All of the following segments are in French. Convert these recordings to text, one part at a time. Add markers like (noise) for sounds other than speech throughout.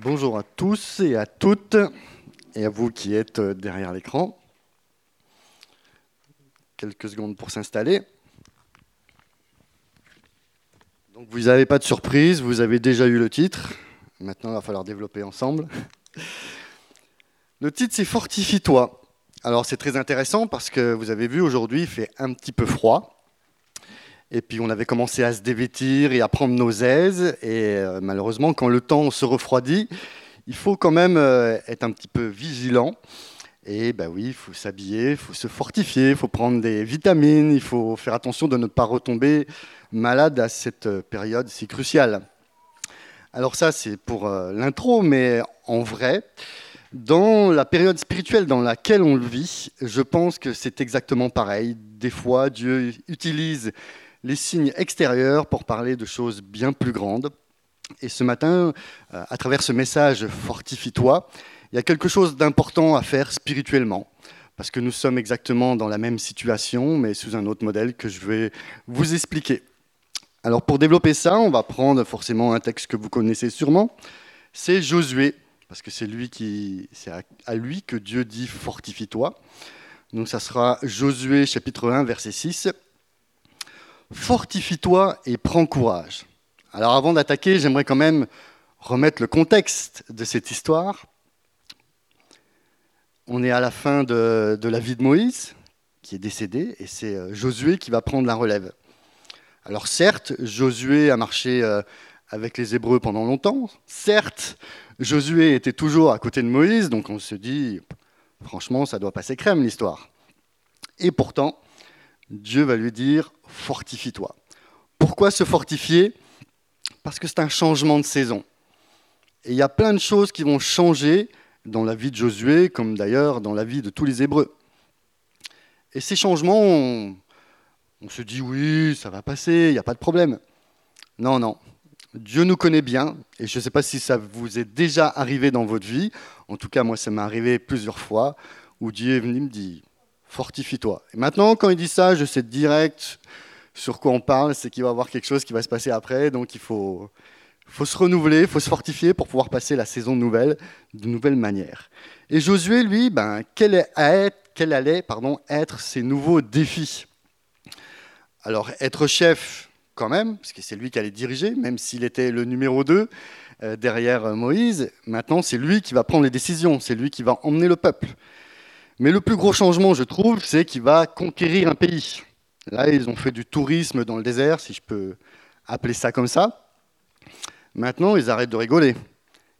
Bonjour à tous et à toutes, et à vous qui êtes euh, derrière l'écran. Quelques secondes pour s'installer. Donc vous n'avez pas de surprise, vous avez déjà eu le titre. Maintenant, il va falloir développer ensemble. Le titre, c'est Fortifie-toi. Alors c'est très intéressant parce que vous avez vu, aujourd'hui, il fait un petit peu froid. Et puis on avait commencé à se dévêtir et à prendre nos aises. Et euh, malheureusement, quand le temps se refroidit, il faut quand même euh, être un petit peu vigilant. Et ben oui, il faut s'habiller, il faut se fortifier, il faut prendre des vitamines, il faut faire attention de ne pas retomber malade à cette euh, période si cruciale. Alors ça, c'est pour l'intro, mais en vrai, dans la période spirituelle dans laquelle on le vit, je pense que c'est exactement pareil. Des fois, Dieu utilise les signes extérieurs pour parler de choses bien plus grandes. Et ce matin, euh, à travers ce message Fortifie-toi, il y a quelque chose d'important à faire spirituellement, parce que nous sommes exactement dans la même situation, mais sous un autre modèle que je vais vous expliquer. Alors pour développer ça, on va prendre forcément un texte que vous connaissez sûrement, c'est Josué, parce que c'est lui qui, c'est à lui que Dieu dit Fortifie-toi. Donc ça sera Josué chapitre 1 verset 6 Fortifie-toi et prends courage. Alors avant d'attaquer, j'aimerais quand même remettre le contexte de cette histoire. On est à la fin de, la vie de Moïse, qui est décédé, et c'est euh, Josué qui va prendre la relève. Alors certes, Josué a marché euh, avec les Hébreux pendant longtemps. Certes, Josué était toujours à côté de Moïse, donc on se dit, franchement, ça doit passer crème l'histoire. Et pourtant, Dieu va lui dire fortifie-toi. Pourquoi se fortifier? Parce que c'est un changement de saison. Et il y a plein de choses qui vont changer dans la vie de Josué, comme d'ailleurs dans la vie de tous les Hébreux. Et ces changements, on, se dit oui, ça va passer, il n'y a pas de problème. Non, non. Dieu nous connaît bien, et je ne sais pas si ça vous est déjà arrivé dans votre vie, en tout cas moi ça m'est arrivé plusieurs fois, où Dieu est venu me dire, fortifie-toi. Et maintenant, quand il dit ça, je sais direct sur quoi on parle, c'est qu'il va y avoir quelque chose qui va se passer après, donc il faut, faut se renouveler, il faut se fortifier pour pouvoir passer la saison nouvelle de nouvelle manière. Et Josué, lui, ben, quel, quel allait pardon, être ses nouveaux défis? Alors, être chef, quand même, parce que c'est lui qui allait diriger, même s'il était le numéro 2 euh, derrière Moïse, maintenant c'est lui qui va prendre les décisions, c'est lui qui va emmener le peuple. Mais le plus gros changement, je trouve, c'est qu'il va conquérir un pays. Là, ils ont fait du tourisme dans le désert, si je peux appeler ça comme ça. Maintenant, ils arrêtent de rigoler.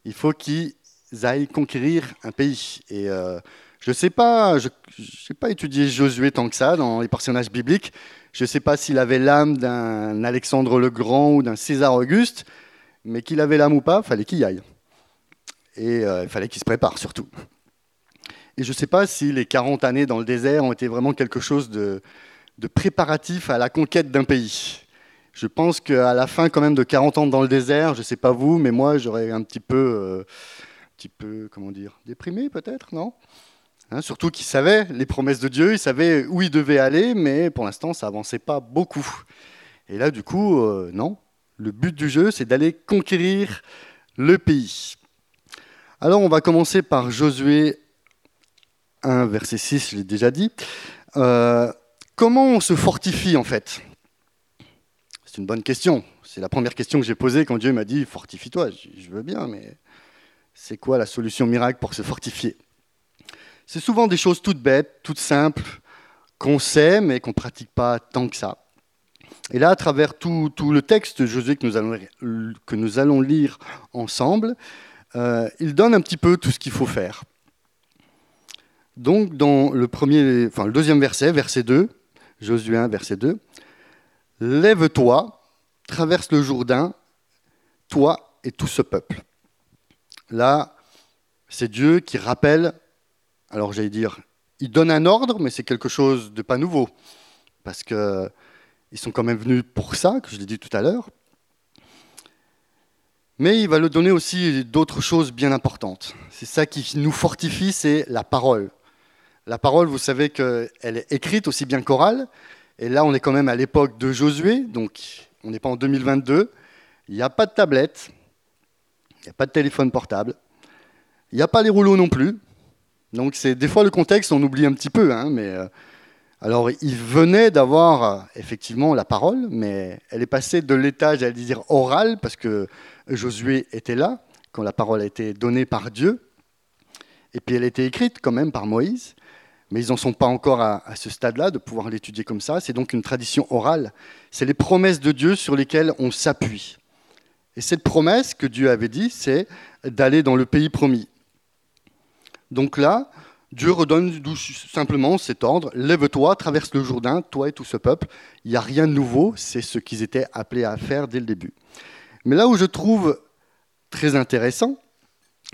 Il faut qu'ils aillent conquérir un pays. Et euh, je ne sais pas, je n'ai pas étudié Josué tant que ça dans les personnages bibliques. Je ne sais pas s'il avait l'âme d'un Alexandre le Grand ou d'un César Auguste, mais qu'il avait l'âme ou pas, fallait qu'il y aille. Et euh, il fallait qu'il se prépare surtout. Et je ne sais pas si les 40 années dans le désert ont été vraiment quelque chose de, préparatif à la conquête d'un pays. Je pense qu'à la fin quand même de 40 ans dans le désert, je ne sais pas vous, mais moi j'aurais un petit peu, euh, comment dire, déprimé peut-être, non? Hein, Surtout qu'il savait les promesses de Dieu, il savait où il devait aller, mais pour l'instant ça avançait pas beaucoup. Et là du coup, euh, non. Le but du jeu, c'est d'aller conquérir le pays. Alors on va commencer par Josué 1, verset 6, je l'ai déjà dit. Euh, comment on se fortifie en fait? C'est une bonne question. C'est la première question que j'ai posée quand Dieu m'a dit fortifie-toi. Je veux bien, mais c'est quoi la solution miracle pour se fortifier? C'est souvent des choses toutes bêtes, toutes simples, qu'on sait, mais qu'on ne pratique pas tant que ça. Et là, à travers tout, le texte de Josué que nous allons, lire ensemble, euh, il donne un petit peu tout ce qu'il faut faire. Donc, dans le, deuxième verset, verset 2, Josué 1, verset 2, Lève-toi, traverse le Jourdain, toi et tout ce peuple. Là, c'est Dieu qui rappelle, alors j'allais dire, il donne un ordre, mais c'est quelque chose de pas nouveau, parce qu'ils sont quand même venus pour ça, que je l'ai dit tout à l'heure. Mais il va le donner aussi d'autres choses bien importantes. C'est ça qui nous fortifie, c'est la parole. La parole, vous savez qu'elle est écrite aussi bien qu'orale. Et là, on est quand même à l'époque de Josué, donc on n'est pas en 2022. Il n'y a pas de tablette. il n'y a pas de téléphone portable, il n'y a pas les rouleaux non plus. Donc c'est des fois le contexte, on oublie un petit peu, hein, mais euh, alors il venait d'avoir euh, effectivement la parole, mais elle est passée de l'état, j'allais dire oral, parce que Josué était là quand la parole a été donnée par Dieu, et puis elle a été écrite quand même par Moïse, mais ils n'en sont pas encore à, ce stade-là de pouvoir l'étudier comme ça. C'est donc une tradition orale. C'est les promesses de Dieu sur lesquelles on s'appuie. Et cette promesse que Dieu avait dit, c'est d'aller dans le pays promis. Donc là, Dieu redonne simplement cet ordre, lève-toi, traverse le Jourdain, toi et tout ce peuple. Il n'y a rien de nouveau, c'est ce qu'ils étaient appelés à faire dès le début. Mais là où je trouve très intéressant,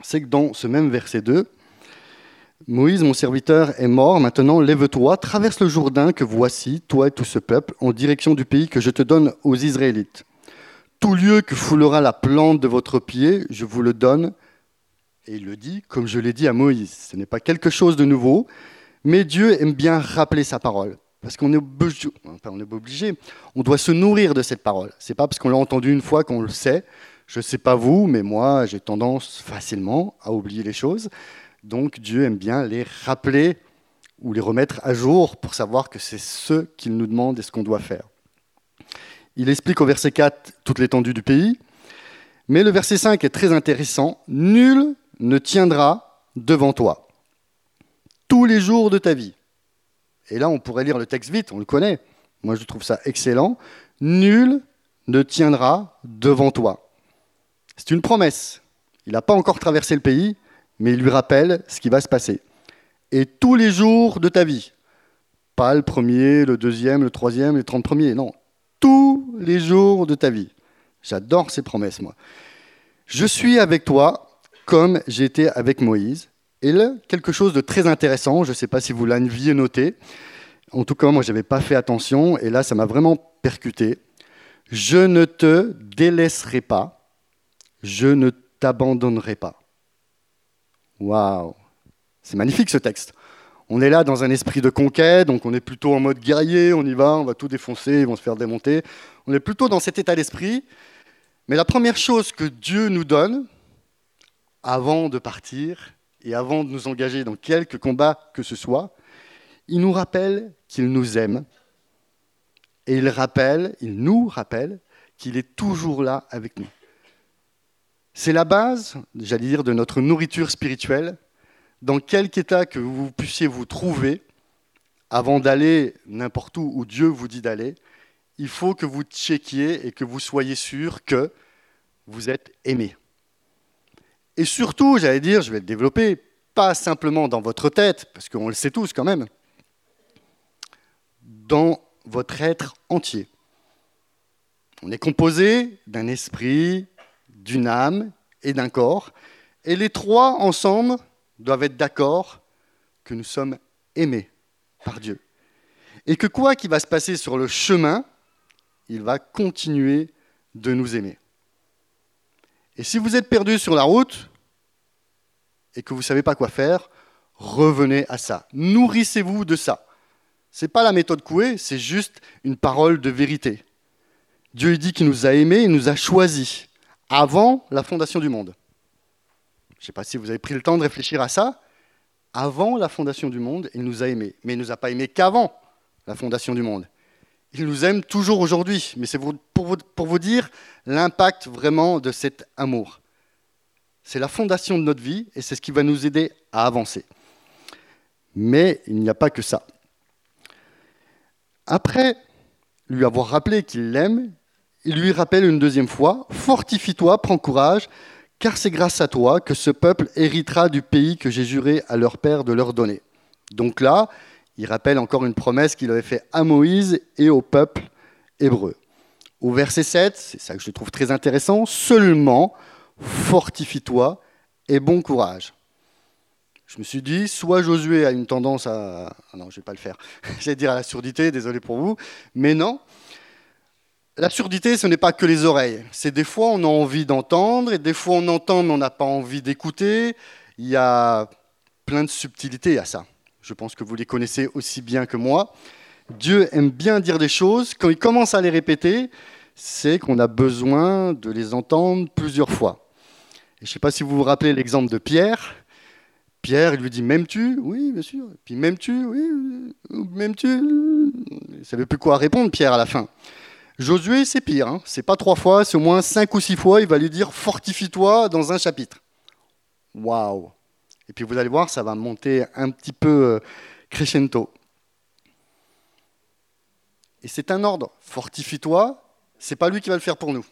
c'est que dans ce même verset 2, Moïse, mon serviteur, est mort, maintenant lève-toi, traverse le Jourdain que voici, toi et tout ce peuple, en direction du pays que je te donne aux Israélites. Tout lieu que foulera la plante de votre pied, je vous le donne, et il le dit, comme je l'ai dit à Moïse. Ce n'est pas quelque chose de nouveau, mais Dieu aime bien rappeler sa parole. Parce qu'on est, obligé, on doit se nourrir de cette parole. C'est pas parce qu'on l'a entendu une fois qu'on le sait. Je ne sais pas vous, mais moi, j'ai tendance facilement à oublier les choses. Donc Dieu aime bien les rappeler ou les remettre à jour pour savoir que c'est ce qu'il nous demande et ce qu'on doit faire. Il explique au verset 4 toute l'étendue du pays, mais le verset 5 est très intéressant. Nul ne tiendra devant toi tous les jours de ta vie. Et là, on pourrait lire le texte vite, on le connaît. Moi, je trouve ça excellent. Nul ne tiendra devant toi. C'est une promesse. Il n'a pas encore traversé le pays, mais il lui rappelle ce qui va se passer. Et tous les jours de ta vie. Pas le premier, le deuxième, le troisième, les trente premiers. Non. Tous les jours de ta vie. J'adore ces promesses, moi. Je suis avec toi comme j'étais avec Moïse. Et là, quelque chose de très intéressant, je ne sais pas si vous l'aviez noté, en tout cas moi je n'avais pas fait attention, et là ça m'a vraiment percuté. Je ne te délaisserai pas, je ne t'abandonnerai pas. Waouh C'est magnifique ce texte. On est là dans un esprit de conquête, donc on est plutôt en mode guerrier, on y va, on va tout défoncer, ils vont se faire démonter. On est plutôt dans cet état d'esprit. Mais la première chose que Dieu nous donne, avant de partir et avant de nous engager dans quelque combat que ce soit, il nous rappelle qu'il nous aime. Et il rappelle, il nous rappelle qu'il est toujours là avec nous. C'est la base, j'allais dire, de notre nourriture spirituelle. Dans quelque état que vous puissiez vous trouver, avant d'aller n'importe où où Dieu vous dit d'aller, il faut que vous checkiez et que vous soyez sûr que vous êtes aimé. Et surtout, j'allais dire, je vais le développer, pas simplement dans votre tête, parce qu'on le sait tous quand même, dans votre être entier. On est composé d'un esprit, d'une âme et d'un corps, et les trois ensemble doivent être d'accord que nous sommes aimés par Dieu. Et que quoi qu'il va se passer sur le chemin, il va continuer de nous aimer. Et si vous êtes perdu sur la route et que vous ne savez pas quoi faire, revenez à ça. Nourrissez-vous de ça. Ce n'est pas la méthode Coué, c'est juste une parole de vérité. Dieu dit qu'il nous a aimés, il nous a choisis avant la fondation du monde. Je ne sais pas si vous avez pris le temps de réfléchir à ça. Avant la fondation du monde, il nous a aimés. Mais il ne nous a pas aimés qu'avant la fondation du monde. Il nous aime toujours aujourd'hui, mais c'est pour vous, dire l'impact vraiment de cet amour. C'est la fondation de notre vie et c'est ce qui va nous aider à avancer. Mais il n'y a pas que ça. Après lui avoir rappelé qu'il l'aime, il lui rappelle une deuxième fois, Fortifie-toi, prends courage, car c'est grâce à toi que ce peuple héritera du pays que j'ai juré à leur père de leur donner. Donc là, il rappelle encore une promesse qu'il avait faite à Moïse et au peuple hébreu. Au verset 7, c'est ça que je trouve très intéressant, seulement fortifie-toi et bon courage. Je me suis dit, soit Josué a une tendance à... Ah non, je ne vais pas le faire. (laughs) J'allais dire à la surdité, désolé pour vous. Mais non. La surdité, ce n'est pas que les oreilles. C'est des fois, on a envie d'entendre, et des fois, on entend, mais on n'a pas envie d'écouter. Il y a plein de subtilités à ça. Je pense que vous les connaissez aussi bien que moi. Dieu aime bien dire des choses. Quand il commence à les répéter, c'est qu'on a besoin de les entendre plusieurs fois. je ne sais pas si vous vous rappelez l'exemple de Pierre. Pierre, il lui dit M'aimes-tu? Oui, bien sûr. Puis M'aimes-tu? Oui, m'aimes-tu? Il ne savait plus quoi répondre, Pierre, à la fin. Josué, c'est pire. Hein. C'est pas trois fois, c'est au moins cinq ou six fois. Il va lui dire Fortifie-toi dans un chapitre. Waouh Et puis vous allez voir, ça va monter un petit peu euh, crescendo. Et c'est un ordre. Fortifie-toi, c'est pas lui qui va le faire pour nous.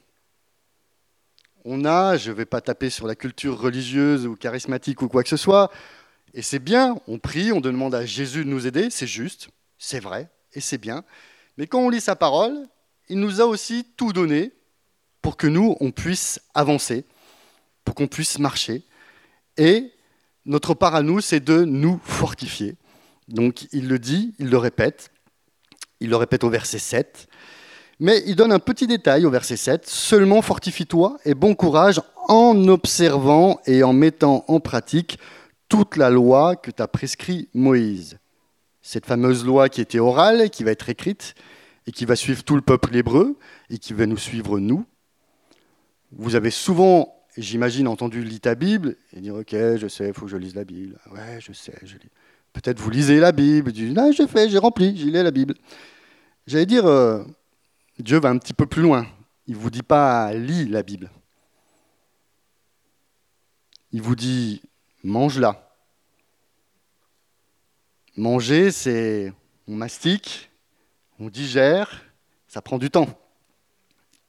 On a, je ne vais pas taper sur la culture religieuse ou charismatique ou quoi que ce soit, et c'est bien, on prie, on demande à Jésus de nous aider, c'est juste, c'est vrai, et c'est bien. Mais quand on lit sa parole, il nous a aussi tout donné pour que nous, on puisse avancer, pour qu'on puisse marcher. Et notre part à nous, c'est de nous fortifier. Donc il le dit, il le répète, il le répète au verset 7. Mais il donne un petit détail au verset 7. Seulement fortifie-toi et bon courage en observant et en mettant en pratique toute la loi que t'a prescrit Moïse. Cette fameuse loi qui était orale, qui va être écrite, et qui va suivre tout le peuple hébreu, et qui va nous suivre nous. Vous avez souvent, j'imagine, entendu lire ta Bible, et dire, ok, je sais, il faut que je lise la Bible. Ouais, je sais, je lis. Peut-être vous lisez la Bible, du ah, j'ai fait, j'ai rempli, j'ai lu la Bible. J'allais dire, euh, Dieu va un petit peu plus loin. Il ne vous dit pas lis la Bible. Il vous dit mange-la. Manger, c'est on mastique, on digère, ça prend du temps.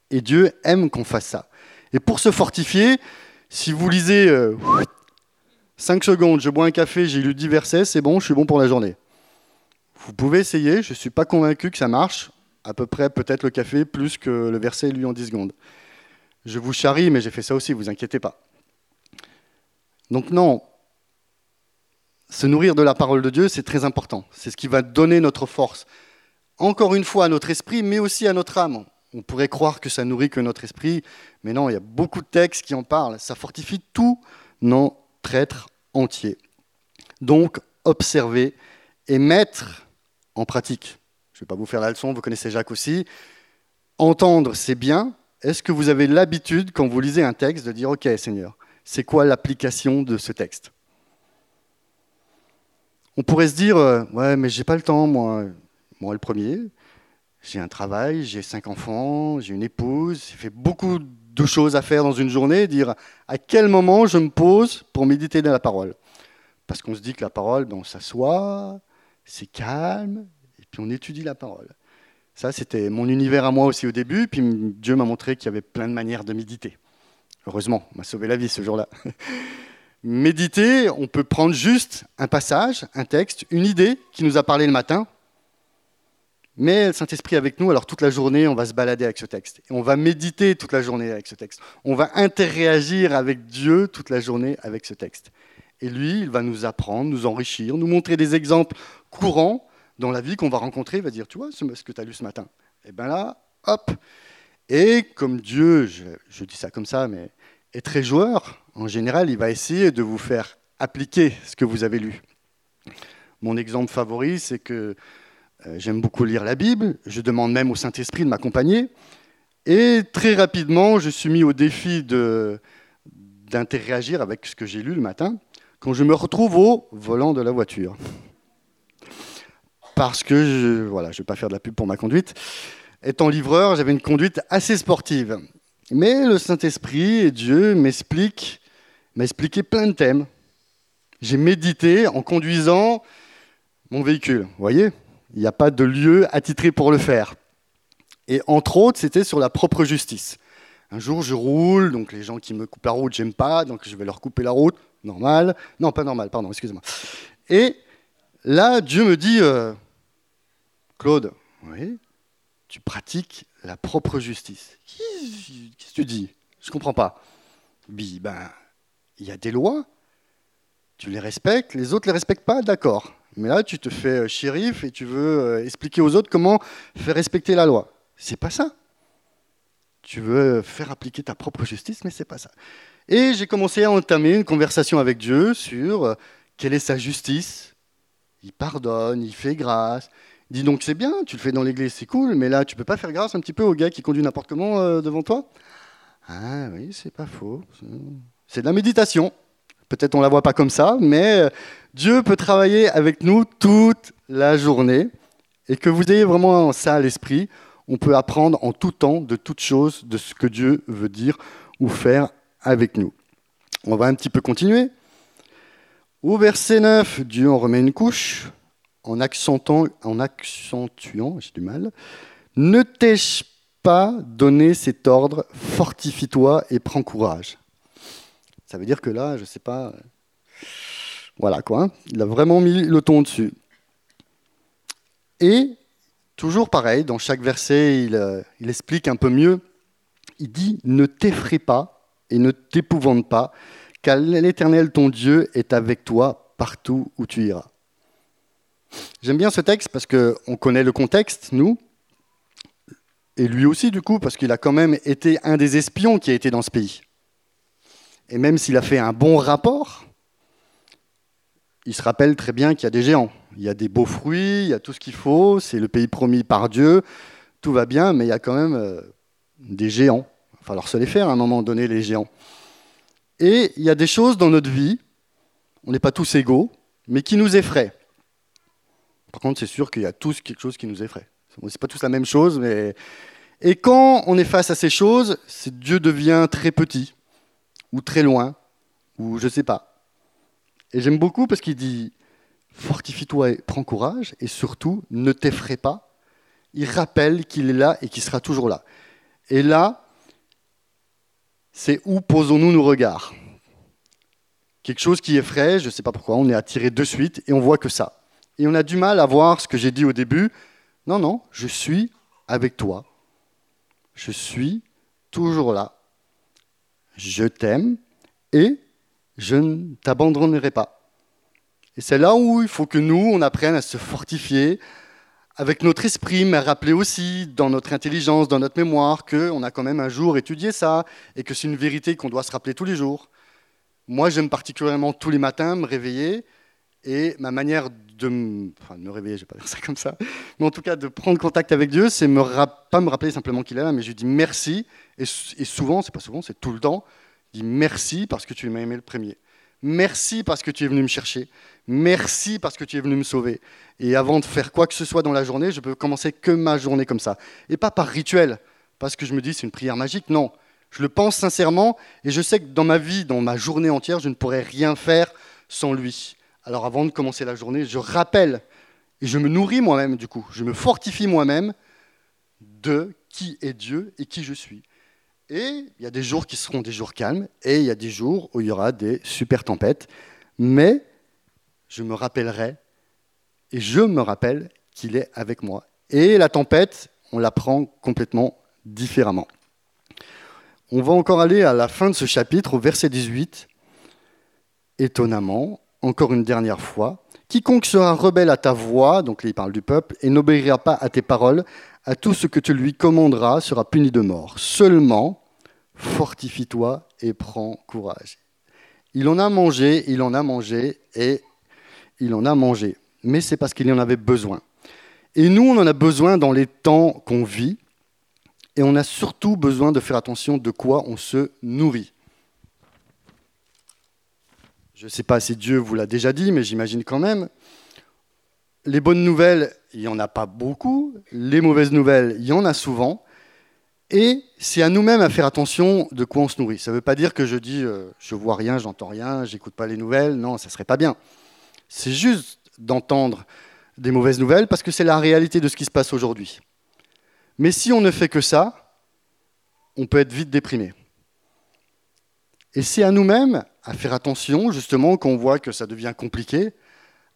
Et Dieu aime qu'on fasse ça. Et pour se fortifier, si vous lisez euh, 5 secondes, je bois un café, j'ai lu 10 versets, c'est bon, je suis bon pour la journée. Vous pouvez essayer, je ne suis pas convaincu que ça marche. À peu près, peut-être le café plus que le verset lu en 10 secondes. Je vous charrie, mais j'ai fait ça aussi, vous inquiétez pas. Donc non, se nourrir de la parole de Dieu, c'est très important. C'est ce qui va donner notre force. Encore une fois à notre esprit, mais aussi à notre âme. On pourrait croire que ça nourrit que notre esprit, mais non, il y a beaucoup de textes qui en parlent. Ça fortifie tout non être entier. Donc, observer et mettre en pratique. Je ne vais pas vous faire la leçon, vous connaissez Jacques aussi. Entendre, c'est bien. Est-ce que vous avez l'habitude, quand vous lisez un texte, de dire, OK Seigneur, c'est quoi l'application de ce texte? On pourrait se dire, euh, ouais, mais j'ai pas le temps, moi. Moi, le premier, j'ai un travail, j'ai cinq enfants, j'ai une épouse, j'ai fait beaucoup de choses à faire dans une journée, dire à quel moment je me pose pour méditer dans la parole. Parce qu'on se dit que la parole, ben, on s'assoit, c'est calme, et puis on étudie la parole. Ça, c'était mon univers à moi aussi au début, puis Dieu m'a montré qu'il y avait plein de manières de méditer. Heureusement, on m'a sauvé la vie ce jour-là. (laughs) Méditer, on peut prendre juste un passage, un texte, une idée qui nous a parlé le matin, mais le Saint-Esprit avec nous, alors toute la journée, on va se balader avec ce texte. Et on va méditer toute la journée avec ce texte. On va interréagir avec Dieu toute la journée avec ce texte. Et lui, il va nous apprendre, nous enrichir, nous montrer des exemples courants dans la vie qu'on va rencontrer. Il va dire, tu vois ce que tu as lu ce matin Et bien là, hop Et comme Dieu, je, je dis ça comme ça, mais est très joueur, en général, il va essayer de vous faire appliquer ce que vous avez lu. Mon exemple favori, c'est que j'aime beaucoup lire la Bible, je demande même au Saint-Esprit de m'accompagner. Et très rapidement, je suis mis au défi d'interagir avec ce que j'ai lu le matin quand je me retrouve au volant de la voiture. Parce que, je, ne vais pas faire de la pub pour ma conduite. Étant livreur, j'avais une conduite assez sportive. Mais le Saint-Esprit et Dieu m'expliquent, m'a expliqué plein de thèmes. J'ai médité en conduisant mon véhicule. Vous voyez il n'y a pas de lieu attitré pour le faire. Et entre autres, c'était sur la propre justice. Un jour, je roule, donc les gens qui me coupent la route, j'aime pas, donc je vais leur couper la route. Normal. Non, pas normal, pardon, excusez-moi. Et là, Dieu me dit, euh, Claude, oui, tu pratiques la propre justice. Qu'est-ce que tu dis? Je ne comprends pas. Ben, il y a des lois, tu les respectes, les autres ne les respectent pas, d'accord. Mais là, tu te fais euh, shérif et tu veux euh, expliquer aux autres comment faire respecter la loi. C'est pas ça. Tu veux faire appliquer ta propre justice, mais c'est pas ça. Et j'ai commencé à entamer une conversation avec Dieu sur euh, quelle est sa justice. Il pardonne, il fait grâce. Dit donc c'est bien, tu le fais dans l'église, c'est cool, mais là tu peux pas faire grâce un petit peu au gars qui conduit n'importe comment devant toi? Ah oui, c'est pas faux. C'est de la méditation. Peut-être on ne la voit pas comme ça, mais euh, Dieu peut travailler avec nous toute la journée. Et que vous ayez vraiment ça à l'esprit, on peut apprendre en tout temps de toutes choses de ce que Dieu veut dire ou faire avec nous. On va un petit peu continuer. Au verset 9, Dieu en remet une couche en accentuant, en accentuant j'ai du mal, ne t'ai-je pas donné cet ordre, fortifie-toi et prends courage. Ça veut dire que là, je ne sais pas, voilà quoi, il a vraiment mis le ton dessus. Et toujours pareil, dans chaque verset, il, euh, explique un peu mieux. Il dit Ne t'effraie pas et ne t'épouvante pas, car l'Éternel ton Dieu est avec toi partout où tu iras. J'aime bien ce texte parce qu'on connaît le contexte, nous, et lui aussi du coup, parce qu'il a quand même été un des espions qui a été dans ce pays. Et même s'il a fait un bon rapport, il se rappelle très bien qu'il y a des géants. Il y a des beaux fruits, il y a tout ce qu'il faut, c'est le pays promis par Dieu, tout va bien, mais il y a quand même euh, des géants. Il va falloir se les faire à un moment donné, les géants. Et il y a des choses dans notre vie, on n'est pas tous égaux, mais qui nous effraient. Par contre, c'est sûr qu'il y a tous quelque chose qui nous effraie. C'est pas tous la même chose, mais et quand on est face à ces choses, Dieu devient très petit ou très loin ou je sais pas. Et j'aime beaucoup parce qu'il dit fortifie-toi et prends courage et surtout ne t'effraie pas. Il rappelle qu'il est là et qu'il sera toujours là. Et là, c'est où posons-nous nos regards? Quelque chose qui effraie, je ne sais pas pourquoi, on est attiré de suite et on voit que ça. Et on a du mal à voir ce que j'ai dit au début. Non, non, je suis avec toi. Je suis toujours là. Je t'aime et je ne t'abandonnerai pas. Et c'est là où il faut que nous, on apprenne à se fortifier avec notre esprit, mais rappeler aussi dans notre intelligence, dans notre mémoire, qu'on a quand même un jour étudié ça et que c'est une vérité qu'on doit se rappeler tous les jours. Moi, j'aime particulièrement tous les matins me réveiller et ma manière de me, me réveiller, je vais pas dire ça comme ça, mais en tout cas de prendre contact avec Dieu, c'est me pas me rappeler simplement qu'il est là, mais je lui dis merci. Et, et souvent, c'est pas souvent, c'est tout le temps, je dis merci parce que tu m'as aimé le premier. Merci parce que tu es venu me chercher. Merci parce que tu es venu me sauver. Et avant de faire quoi que ce soit dans la journée, je peux commencer que ma journée comme ça. Et pas par rituel, parce que je me dis c'est une prière magique. Non, je le pense sincèrement et je sais que dans ma vie, dans ma journée entière, je ne pourrais rien faire sans lui. Alors avant de commencer la journée, je rappelle et je me nourris moi-même du coup. Je me fortifie moi-même de qui est Dieu et qui je suis. Et il y a des jours qui seront des jours calmes, et il y a des jours où il y aura des super tempêtes. Mais je me rappellerai, et je me rappelle qu'il est avec moi. Et la tempête, on la prend complètement différemment. On va encore aller à la fin de ce chapitre, au verset 18. Étonnamment, encore une dernière fois, quiconque sera rebelle à ta voix, donc il parle du peuple, et n'obéira pas à tes paroles, à tout ce que tu lui commanderas sera puni de mort. Seulement, fortifie-toi et prends courage. Il en a mangé, il en a mangé et il en a mangé. Mais c'est parce qu'il en avait besoin. Et nous, on en a besoin dans les temps qu'on vit. Et on a surtout besoin de faire attention de quoi on se nourrit. Je ne sais pas si Dieu vous l'a déjà dit, mais j'imagine quand même les bonnes nouvelles, il n'y en a pas beaucoup. Les mauvaises nouvelles, il y en a souvent. Et c'est à nous-mêmes à faire attention de quoi on se nourrit. Ça ne veut pas dire que je dis euh, je vois rien, j'entends rien, j'écoute pas les nouvelles. Non, ça serait pas bien. C'est juste d'entendre des mauvaises nouvelles parce que c'est la réalité de ce qui se passe aujourd'hui. Mais si on ne fait que ça, on peut être vite déprimé. Et c'est à nous-mêmes à faire attention, justement, quand on voit que ça devient compliqué,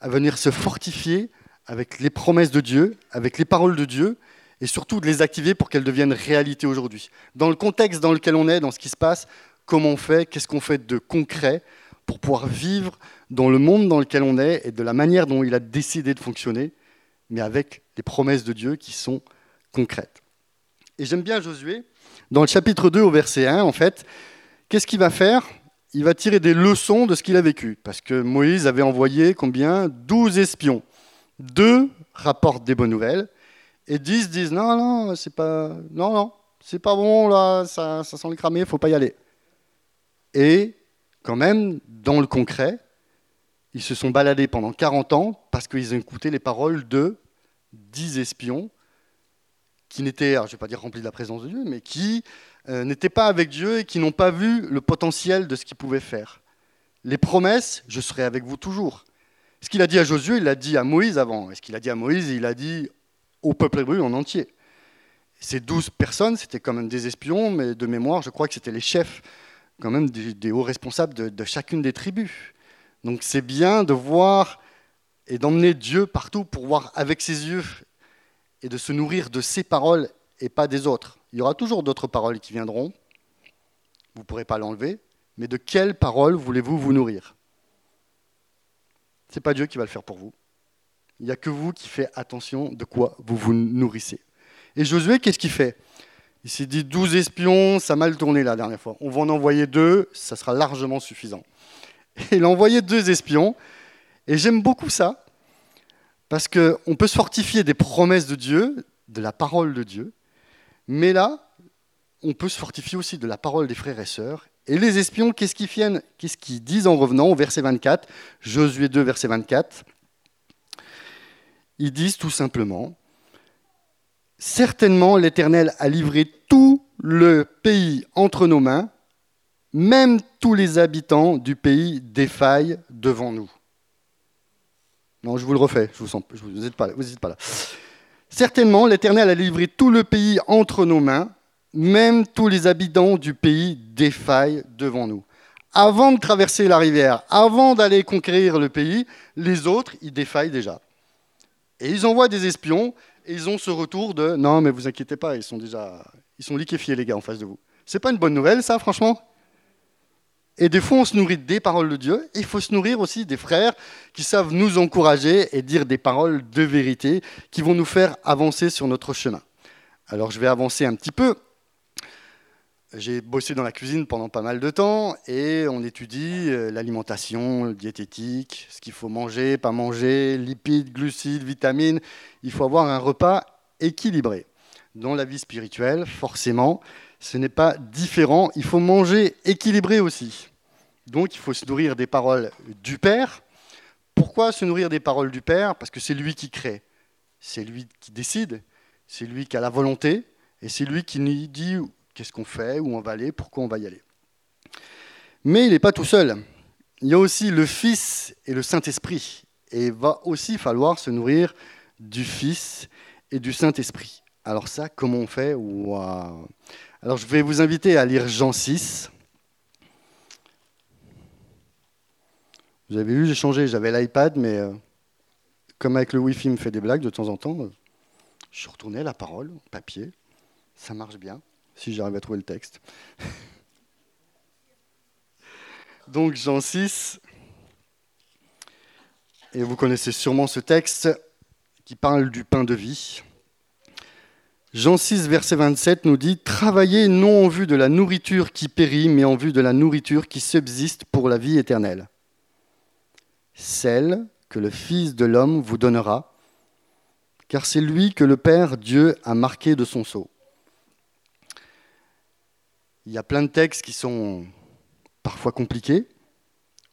à venir se fortifier avec les promesses de Dieu, avec les paroles de Dieu, et surtout de les activer pour qu'elles deviennent réalité aujourd'hui. Dans le contexte dans lequel on est, dans ce qui se passe, comment on fait, qu'est-ce qu'on fait de concret pour pouvoir vivre dans le monde dans lequel on est et de la manière dont il a décidé de fonctionner, mais avec les promesses de Dieu qui sont concrètes. Et j'aime bien Josué, dans le chapitre 2 au verset 1, en fait, qu'est-ce qu'il va faire il va tirer des leçons de ce qu'il a vécu. Parce que Moïse avait envoyé combien? 12 espions. Deux rapportent des bonnes nouvelles et dix disent non, non, c'est pas, non, non, c'est pas bon là, ça, ça sent le cramer, faut pas y aller. Et Quand même, dans le concret, ils se sont baladés pendant 40 ans parce qu'ils ont écouté les paroles de 10 espions qui n'étaient, je ne vais pas dire remplis de la présence de Dieu, mais qui n'étaient pas avec Dieu et qui n'ont pas vu le potentiel de ce qu'ils pouvaient faire. Les promesses, je serai avec vous toujours. Ce qu'il a dit à Josué, il l'a dit à Moïse avant. Et ce qu'il a dit à Moïse, il a dit au peuple hébreu en entier. Ces douze personnes, c'était quand même des espions, mais de mémoire, je crois que c'était les chefs, quand même des, hauts responsables de chacune des tribus. Donc c'est bien de voir et d'emmener Dieu partout pour voir avec ses yeux et de se nourrir de ses paroles et pas des autres. Il y aura toujours d'autres paroles qui viendront, vous ne pourrez pas l'enlever, mais de quelles paroles voulez-vous vous nourrir? Ce n'est pas Dieu qui va le faire pour vous. Il n'y a que vous qui faites attention de quoi vous vous nourrissez. Et Josué, qu'est-ce qu'il fait? Il s'est dit 12 espions, ça a mal tourné la dernière fois. On va en envoyer deux, ça sera largement suffisant. (laughs) Il a envoyé deux espions. Et j'aime beaucoup ça, parce qu'on peut se fortifier des promesses de Dieu, de la parole de Dieu, mais là, on peut se fortifier aussi de la parole des frères et sœurs. Et les espions, qu'est-ce qu'ils Qu'est-ce qu'ils disent en revenant au verset 24 Josué 2, verset 24. Ils disent tout simplement Certainement, l'Éternel a livré tout le pays entre nos mains, même tous les habitants du pays défaillent devant nous. Non, je vous le refais, je vous, sens, vous, pas, vous pas là. Certainement, l'Éternel a livré tout le pays entre nos mains, même tous les habitants du pays défaillent devant nous. Avant de traverser la rivière, avant d'aller conquérir le pays, les autres, ils défaillent déjà. Et ils envoient des espions et ils ont ce retour de non, mais vous inquiétez pas, ils sont déjà ils sont liquéfiés les gars en face de vous. C'est pas une bonne nouvelle ça, franchement? Et des fois, on se nourrit des paroles de Dieu. Il faut se nourrir aussi des frères qui savent nous encourager et dire des paroles de vérité qui vont nous faire avancer sur notre chemin. Alors, je vais avancer un petit peu. J'ai bossé dans la cuisine pendant pas mal de temps et on étudie euh, l'alimentation diététique, ce qu'il faut manger, pas manger, lipides, glucides, vitamines. Il faut avoir un repas équilibré. Dans la vie spirituelle, forcément, ce n'est pas différent. Il faut manger équilibré aussi. Donc il faut se nourrir des paroles du Père. Pourquoi se nourrir des paroles du Père? Parce que c'est lui qui crée, c'est lui qui décide, c'est lui qui a la volonté et c'est lui qui nous dit qu'est-ce qu'on fait, où on va aller, pourquoi on va y aller. Mais il n'est pas tout seul. Il y a aussi le Fils et le Saint-Esprit. Et il va aussi falloir se nourrir du Fils et du Saint-Esprit. Alors ça, comment on fait? Alors je vais vous inviter à lire Jean 6. Vous avez vu, j'ai changé, j'avais l'iPad, mais euh, comme avec le Wi-Fi me fait des blagues de temps en temps, euh, je suis retourné à la parole, papier, ça marche bien si j'arrive à trouver le texte. (laughs) Donc Jean 6, et vous connaissez sûrement ce texte qui parle du pain de vie. Jean 6, verset 27 nous dit Travaillez non en vue de la nourriture qui périt, mais en vue de la nourriture qui subsiste pour la vie éternelle. Celle que le Fils de l'homme vous donnera, car c'est lui que le Père Dieu a marqué de son sceau. Il y a plein de textes qui sont parfois compliqués,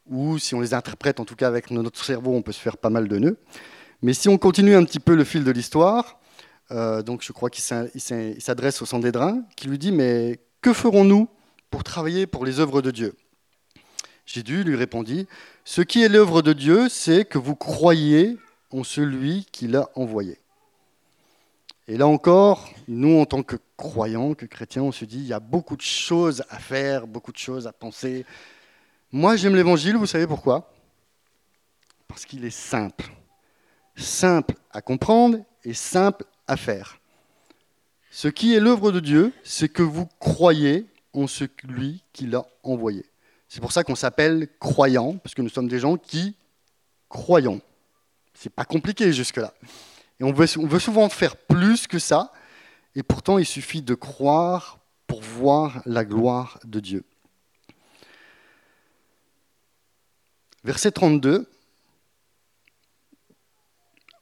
ou si on les interprète, en tout cas avec notre cerveau, on peut se faire pas mal de nœuds. Mais si on continue un petit peu le fil de l'histoire, euh, donc je crois qu'il s'adresse au Sandédrin, qui lui dit Mais que ferons-nous pour travailler pour les œuvres de Dieu? Jésus lui répondit Ce qui est l'œuvre de Dieu, c'est que vous croyez en celui qui l'a envoyé. Et là encore, nous, en tant que croyants, que chrétiens, on se dit, il y a beaucoup de choses à faire, beaucoup de choses à penser. Moi, j'aime l'évangile, vous savez pourquoi? Parce qu'il est simple. Simple à comprendre et simple à faire. Ce qui est l'œuvre de Dieu, c'est que vous croyez en celui qui l'a envoyé. C'est pour ça qu'on s'appelle croyants, parce que nous sommes des gens qui croyons. C'est pas compliqué jusque-là. Et on veut, on veut souvent faire plus que ça, et pourtant il suffit de croire pour voir la gloire de Dieu. Verset 32.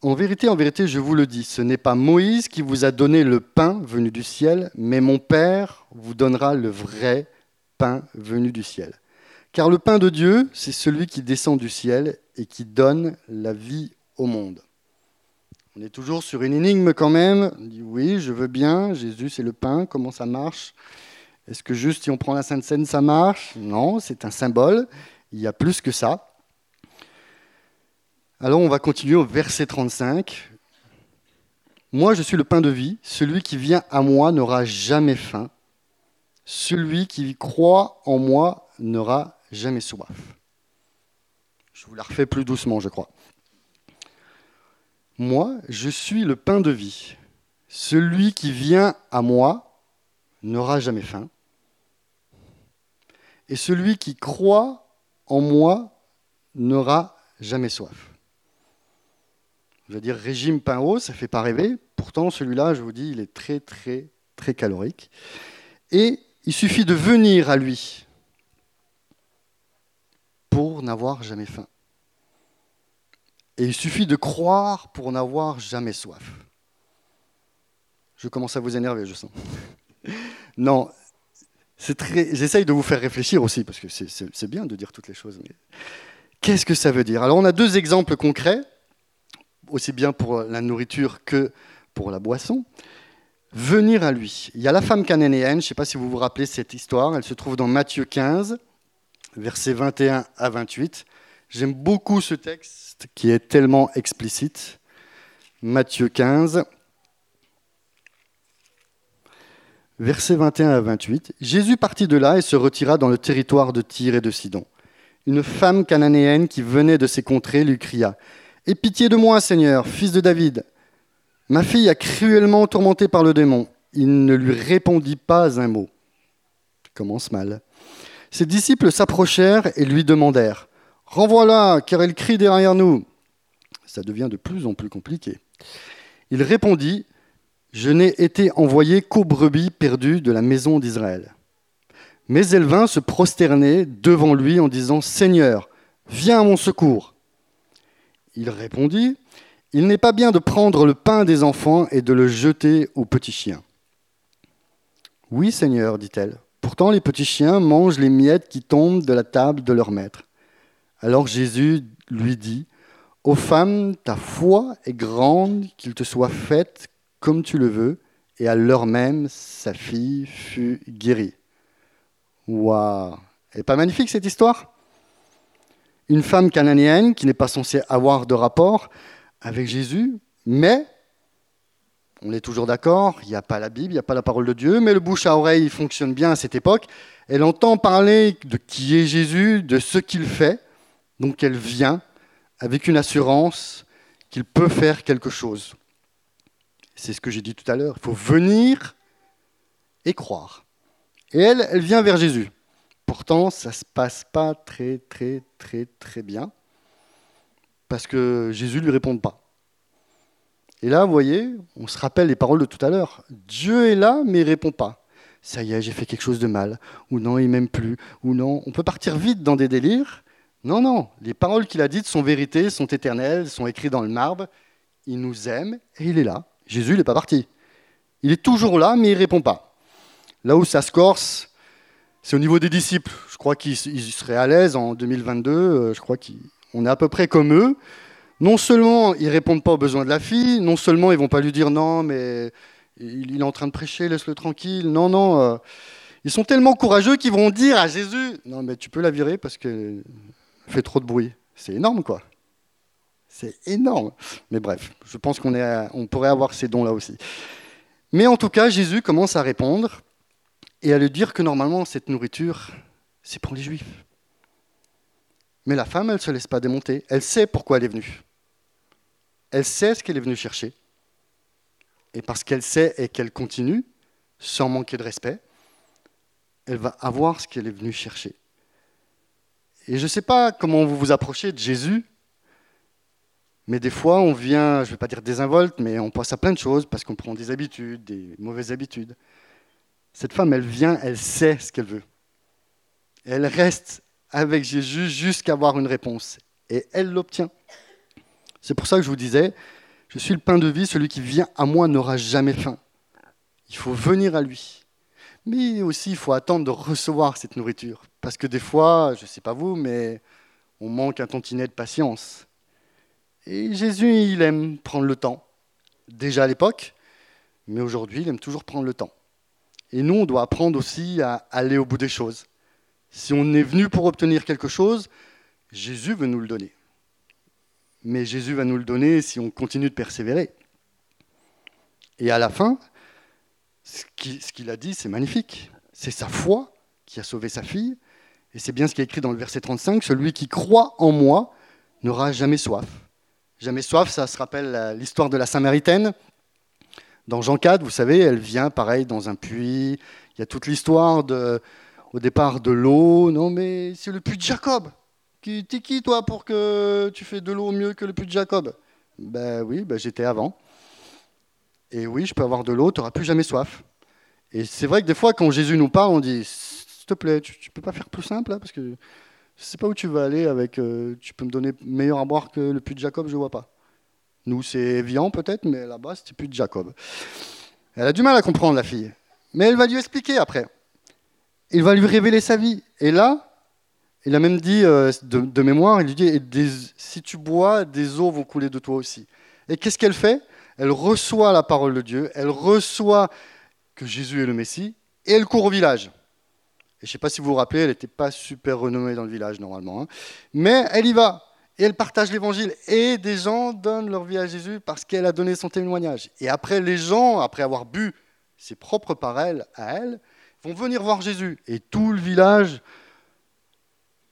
En vérité, en vérité, je vous le dis, ce n'est pas Moïse qui vous a donné le pain venu du ciel, mais mon Père vous donnera le vrai pain venu du ciel. Car le pain de Dieu, c'est celui qui descend du ciel et qui donne la vie au monde. On est toujours sur une énigme quand même. On dit oui, je veux bien, Jésus c'est le pain, comment ça marche? Est-ce que juste si on prend la Sainte Seine, ça marche? Non, c'est un symbole. Il y a plus que ça. Alors on va continuer au verset 35. Moi je suis le pain de vie, celui qui vient à moi n'aura jamais faim, celui qui croit en moi n'aura jamais soif. Je vous la refais plus doucement, je crois. Moi, je suis le pain de vie. Celui qui vient à moi n'aura jamais faim. Et celui qui croit en moi n'aura jamais soif. Je veux dire, régime pain haut, ça ne fait pas rêver. Pourtant, celui-là, je vous dis, il est très, très, très calorique. Et il suffit de venir à lui pour n'avoir jamais faim. Et il suffit de croire pour n'avoir jamais soif. Je commence à vous énerver, je sens. (laughs) non, c'est très. J'essaye de vous faire réfléchir aussi, parce que c'est bien de dire toutes les choses. Qu'est-ce que ça veut dire? Alors, on a deux exemples concrets, aussi bien pour la nourriture que pour la boisson. Venir à lui. Il y a la femme cananéenne, je ne sais pas si vous vous rappelez cette histoire, elle se trouve dans Matthieu 15, versets 21 à 28. J'aime beaucoup ce texte qui est tellement explicite. Matthieu 15, versets 21 à 28. Jésus partit de là et se retira dans le territoire de Tyr et de Sidon. Une femme cananéenne qui venait de ces contrées lui cria Aie pitié de moi, Seigneur, fils de David. Ma fille a cruellement tourmentée par le démon. Il ne lui répondit pas un mot. commence mal. Ses disciples s'approchèrent et lui demandèrent Renvoie-la, car elle crie derrière nous. Ça devient de plus en plus compliqué. Il répondit, Je n'ai été envoyé qu'aux brebis perdues de la maison d'Israël. Mais elle vint se prosterner devant lui en disant, Seigneur, viens à mon secours. Il répondit, Il n'est pas bien de prendre le pain des enfants et de le jeter aux petits chiens. Oui, Seigneur, dit-elle. Pourtant les petits chiens mangent les miettes qui tombent de la table de leur maître. Alors Jésus lui dit, Ô femme, ta foi est grande, qu'il te soit faite comme tu le veux. Et à l'heure même, sa fille fut guérie. Waouh Elle n'est pas magnifique cette histoire? Une femme cananéenne qui n'est pas censée avoir de rapport avec Jésus, mais, on est toujours d'accord, il n'y a pas la Bible, il n'y a pas la parole de Dieu, mais le bouche à oreille fonctionne bien à cette époque. Elle entend parler de qui est Jésus, de ce qu'il fait, donc elle vient avec une assurance qu'il peut faire quelque chose. C'est ce que j'ai dit tout à l'heure. Il faut venir et croire. Et elle, elle vient vers Jésus. Pourtant, ça ne se passe pas très, très, très, très bien. Parce que Jésus ne lui répond pas. Et là, vous voyez, on se rappelle les paroles de tout à l'heure. Dieu est là, mais il ne répond pas. Ça y est, j'ai fait quelque chose de mal. Ou non, il m'aime plus. Ou non. On peut partir vite dans des délires. Non, non, les paroles qu'il a dites sont vérités, sont éternelles, sont écrites dans le marbre. Il nous aime et il est là. Jésus, n'est pas parti. Il est toujours là, mais il ne répond pas. Là où ça se corse, c'est au niveau des disciples. Je crois qu'ils seraient à l'aise en 2022. Euh, je crois qu'on est à peu près comme eux. Non seulement ils répondent pas aux besoins de la fille, non seulement ils vont pas lui dire non, mais il est en train de prêcher, laisse-le tranquille. Non, non. Euh, ils sont tellement courageux qu'ils vont dire à Jésus non, mais tu peux la virer parce que fait trop de bruit. C'est énorme, quoi. C'est énorme. Mais bref, je pense qu'on on pourrait avoir ces dons-là aussi. Mais en tout cas, Jésus commence à répondre et à lui dire que normalement, cette nourriture, c'est pour les Juifs. Mais la femme, elle ne se laisse pas démonter. Elle sait pourquoi elle est venue. Elle sait ce qu'elle est venue chercher. Et parce qu'elle sait et qu'elle continue, sans manquer de respect, elle va avoir ce qu'elle est venue chercher. Et je ne sais pas comment vous vous approchez de Jésus, mais des fois on vient, je ne vais pas dire désinvolte, mais on pense à plein de choses parce qu'on prend des habitudes, des mauvaises habitudes. Cette femme, elle vient, elle sait ce qu'elle veut. elle reste avec Jésus jusqu'à avoir une réponse. Et elle l'obtient. C'est pour ça que je vous disais, je suis le pain de vie, celui qui vient à moi n'aura jamais faim. Il faut venir à lui. Mais aussi, il faut attendre de recevoir cette nourriture. Parce que des fois, je ne sais pas vous, mais on manque un tantinet de patience. Et Jésus, il aime prendre le temps. Déjà à l'époque, mais aujourd'hui, il aime toujours prendre le temps. Et nous, on doit apprendre aussi à aller au bout des choses. Si on est venu pour obtenir quelque chose, Jésus veut nous le donner. Mais Jésus va nous le donner si on continue de persévérer. Et à la fin, ce qu'il a dit, c'est magnifique. C'est sa foi qui a sauvé sa fille. Et c'est bien ce qui est écrit dans le verset 35, celui qui croit en moi n'aura jamais soif. Jamais soif, ça se rappelle l'histoire de la Samaritaine. Dans Jean 4, vous savez, elle vient pareil dans un puits. Il y a toute l'histoire au départ de l'eau. Non, mais c'est le puits de Jacob. T'es qui, toi, pour que tu fais de l'eau mieux que le puits de Jacob? Ben oui, ben j'étais avant. Et oui, je peux avoir de l'eau, tu n'auras plus jamais soif. Et c'est vrai que des fois, quand Jésus nous parle, on dit S'il te plaît, tu ne peux pas faire plus simple, là, parce que je ne sais pas où tu vas aller avec. Euh, tu peux me donner meilleur à boire que le puits de Jacob, je ne vois pas. Nous, c'est Evian peut-être, mais là-bas, c'était plus de Jacob. Elle a du mal à comprendre, la fille. Mais elle va lui expliquer après. Il va lui révéler sa vie. Et là, il a même dit, euh, de, mémoire, il lui dit, si tu bois, des eaux vont couler de toi aussi. Et qu'est-ce qu'elle fait? Elle reçoit la parole de Dieu, elle reçoit que Jésus est le Messie, et elle court au village. Et je ne sais pas si vous vous rappelez, elle n'était pas super renommée dans le village normalement. Hein. Mais elle y va et elle partage l'évangile. Et des gens donnent leur vie à Jésus parce qu'elle a donné son témoignage. Et après, les gens, après avoir bu ses propres paroles à elle, vont venir voir Jésus. Et tout le village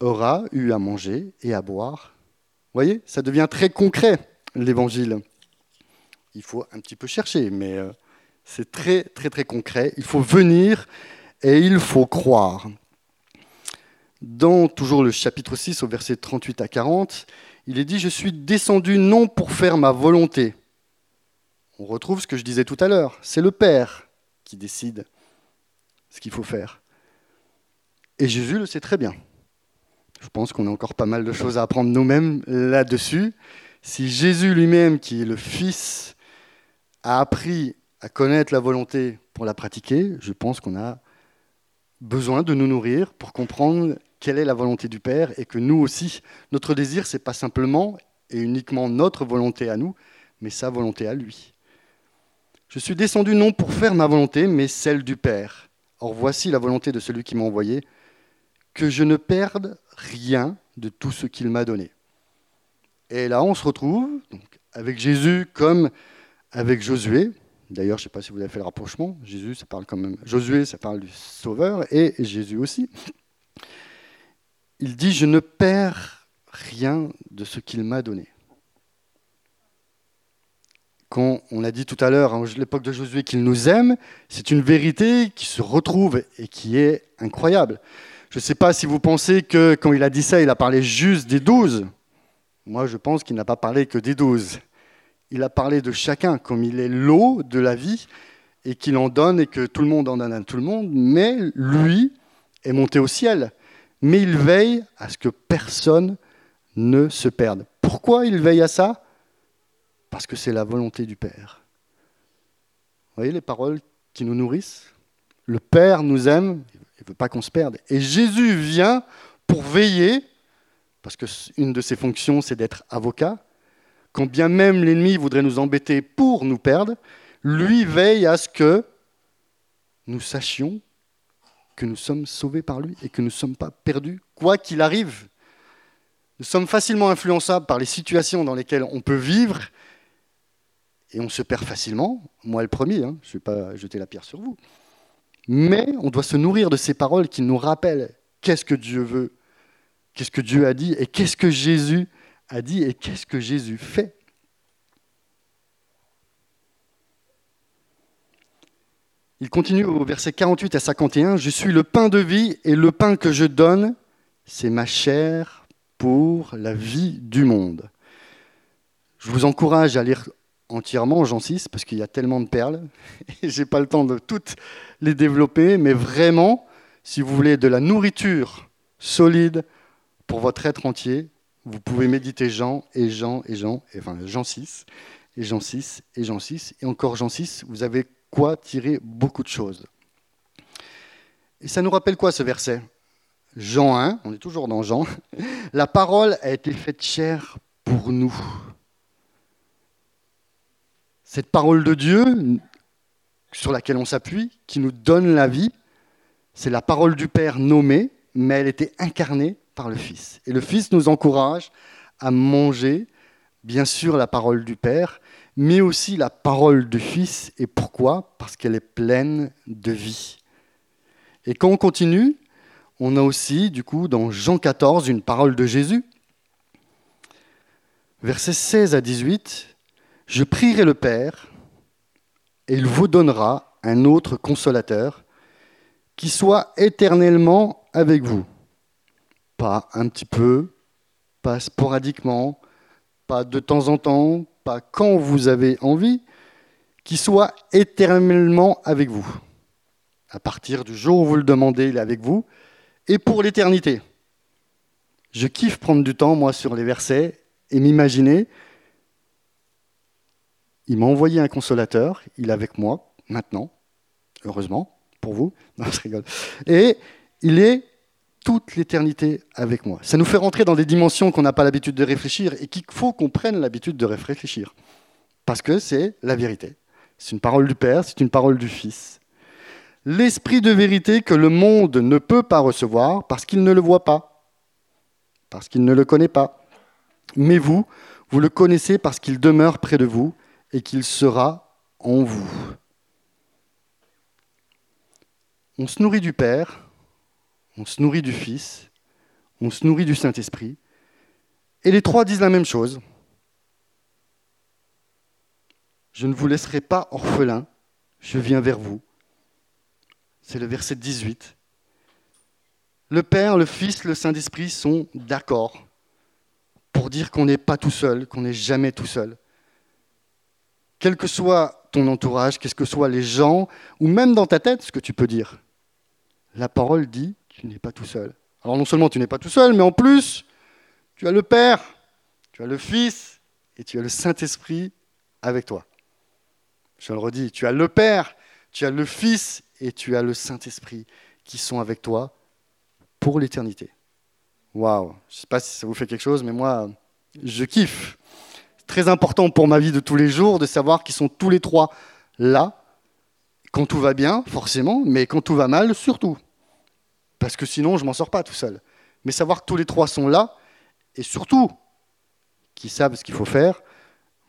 aura eu à manger et à boire. Vous voyez, ça devient très concret, l'évangile. Il faut un petit peu chercher, mais euh, c'est très, très, très concret. Il faut venir et il faut croire dans toujours le chapitre 6 au verset 38 à 40, il est dit, je suis descendu non pour faire ma volonté. On retrouve ce que je disais tout à l'heure, c'est le Père qui décide ce qu'il faut faire. Et Jésus le sait très bien. Je pense qu'on a encore pas mal de choses à apprendre nous-mêmes là-dessus. Si Jésus lui-même, qui est le Fils, a appris à connaître la volonté pour la pratiquer, je pense qu'on a besoin de nous nourrir pour comprendre quelle est la volonté du Père et que nous aussi, notre désir, c'est pas simplement et uniquement notre volonté à nous, mais sa volonté à lui. Je suis descendu non pour faire ma volonté, mais celle du Père. Or voici la volonté de celui qui m'a envoyé, que je ne perde rien de tout ce qu'il m'a donné. Et là, on se retrouve avec Jésus comme avec Josué. D'ailleurs, je ne sais pas si vous avez fait le rapprochement. Jésus, ça parle quand même. Josué, ça parle du Sauveur, et Jésus aussi il dit, je ne perds rien de ce qu'il m'a donné. Quand on a dit tout à l'heure, à l'époque de Josué, qu'il nous aime, c'est une vérité qui se retrouve et qui est incroyable. Je ne sais pas si vous pensez que quand il a dit ça, il a parlé juste des douze. Moi, je pense qu'il n'a pas parlé que des douze. Il a parlé de chacun, comme il est l'eau de la vie, et qu'il en donne et que tout le monde en donne à tout le monde, mais lui est monté au ciel mais il veille à ce que personne ne se perde. Pourquoi il veille à ça? Parce que c'est la volonté du Père. Vous voyez les paroles qui nous nourrissent? Le Père nous aime, il ne veut pas qu'on se perde. Et Jésus vient pour veiller, parce qu'une de ses fonctions, c'est d'être avocat. Quand bien même l'ennemi voudrait nous embêter pour nous perdre, lui veille à ce que nous sachions que nous sommes sauvés par lui et que nous ne sommes pas perdus, quoi qu'il arrive. Nous sommes facilement influençables par les situations dans lesquelles on peut vivre et on se perd facilement. Moi, le premier, hein, je ne vais pas jeter la pierre sur vous. Mais on doit se nourrir de ces paroles qui nous rappellent qu'est-ce que Dieu veut, qu'est-ce que Dieu a dit et qu'est-ce que Jésus a dit et qu'est-ce que Jésus fait. Il continue au verset 48 à 51, Je suis le pain de vie et le pain que je donne, c'est ma chair pour la vie du monde. Je vous encourage à lire entièrement Jean 6 parce qu'il y a tellement de perles (laughs) et j'ai pas le temps de toutes les développer, mais vraiment, si vous voulez de la nourriture solide pour votre être entier, vous pouvez méditer Jean et Jean et Jean, et enfin Jean 6 et Jean 6 et Jean 6 et encore Jean 6. Vous avez quoi tirer beaucoup de choses. Et ça nous rappelle quoi ce verset? Jean 1, on est toujours dans Jean. (laughs) La parole a été faite chair pour nous. Cette parole de Dieu sur laquelle on s'appuie, qui nous donne la vie, c'est la parole du Père nommée, mais elle était incarnée par le Fils. Et le Fils nous encourage à manger, bien sûr, la parole du Père, mais aussi la parole du Fils. Et pourquoi? Parce qu'elle est pleine de vie. Et quand on continue, on a aussi, du coup, dans Jean 14, une parole de Jésus. Versets 16 à 18, Je prierai le Père, et il vous donnera un autre consolateur qui soit éternellement avec vous. Pas un petit peu, pas sporadiquement, pas de temps en temps, pas quand vous avez envie, qui soit éternellement avec vous. À partir du jour où vous le demandez, il est avec vous, et pour l'éternité. Je kiffe prendre du temps, moi, sur les versets et m'imaginer. Il m'a envoyé un consolateur, il est avec moi maintenant, heureusement, pour vous. Non, je rigole. Et il est toute l'éternité avec moi. Ça nous fait rentrer dans des dimensions qu'on n'a pas l'habitude de réfléchir et qu'il faut qu'on prenne l'habitude de réfléchir. Parce que c'est la vérité. C'est une parole du Père, c'est une parole du Fils. L'esprit de vérité que le monde ne peut pas recevoir parce qu'il ne le voit pas, parce qu'il ne le connaît pas. Mais vous, vous le connaissez parce qu'il demeure près de vous et qu'il sera en vous. On se nourrit du Père on se nourrit du Fils, on se nourrit du Saint-Esprit. Et les trois disent la même chose. Je ne vous laisserai pas orphelin, je viens vers vous. C'est le verset 18. Le Père, le Fils, le Saint-Esprit sont d'accord pour dire qu'on n'est pas tout seul, qu'on n'est jamais tout seul. Quel que soit ton entourage, quels que soient les gens, ou même dans ta tête, ce que tu peux dire, la parole dit tu n'es pas tout seul. Alors non seulement tu n'es pas tout seul, mais en plus, tu as le Père, tu as le Fils et tu as le Saint-Esprit avec toi. Je le redis, tu as le Père, tu as le Fils et tu as le Saint-Esprit qui sont avec toi pour l'éternité. Waouh, je ne sais pas si ça vous fait quelque chose, mais moi, je kiffe. C'est très important pour ma vie de tous les jours de savoir qu'ils sont tous les trois là, quand tout va bien, forcément, mais quand tout va mal, surtout parce que sinon je m'en sors pas tout seul. Mais savoir que tous les trois sont là, et surtout qu'ils savent ce qu'il faut faire,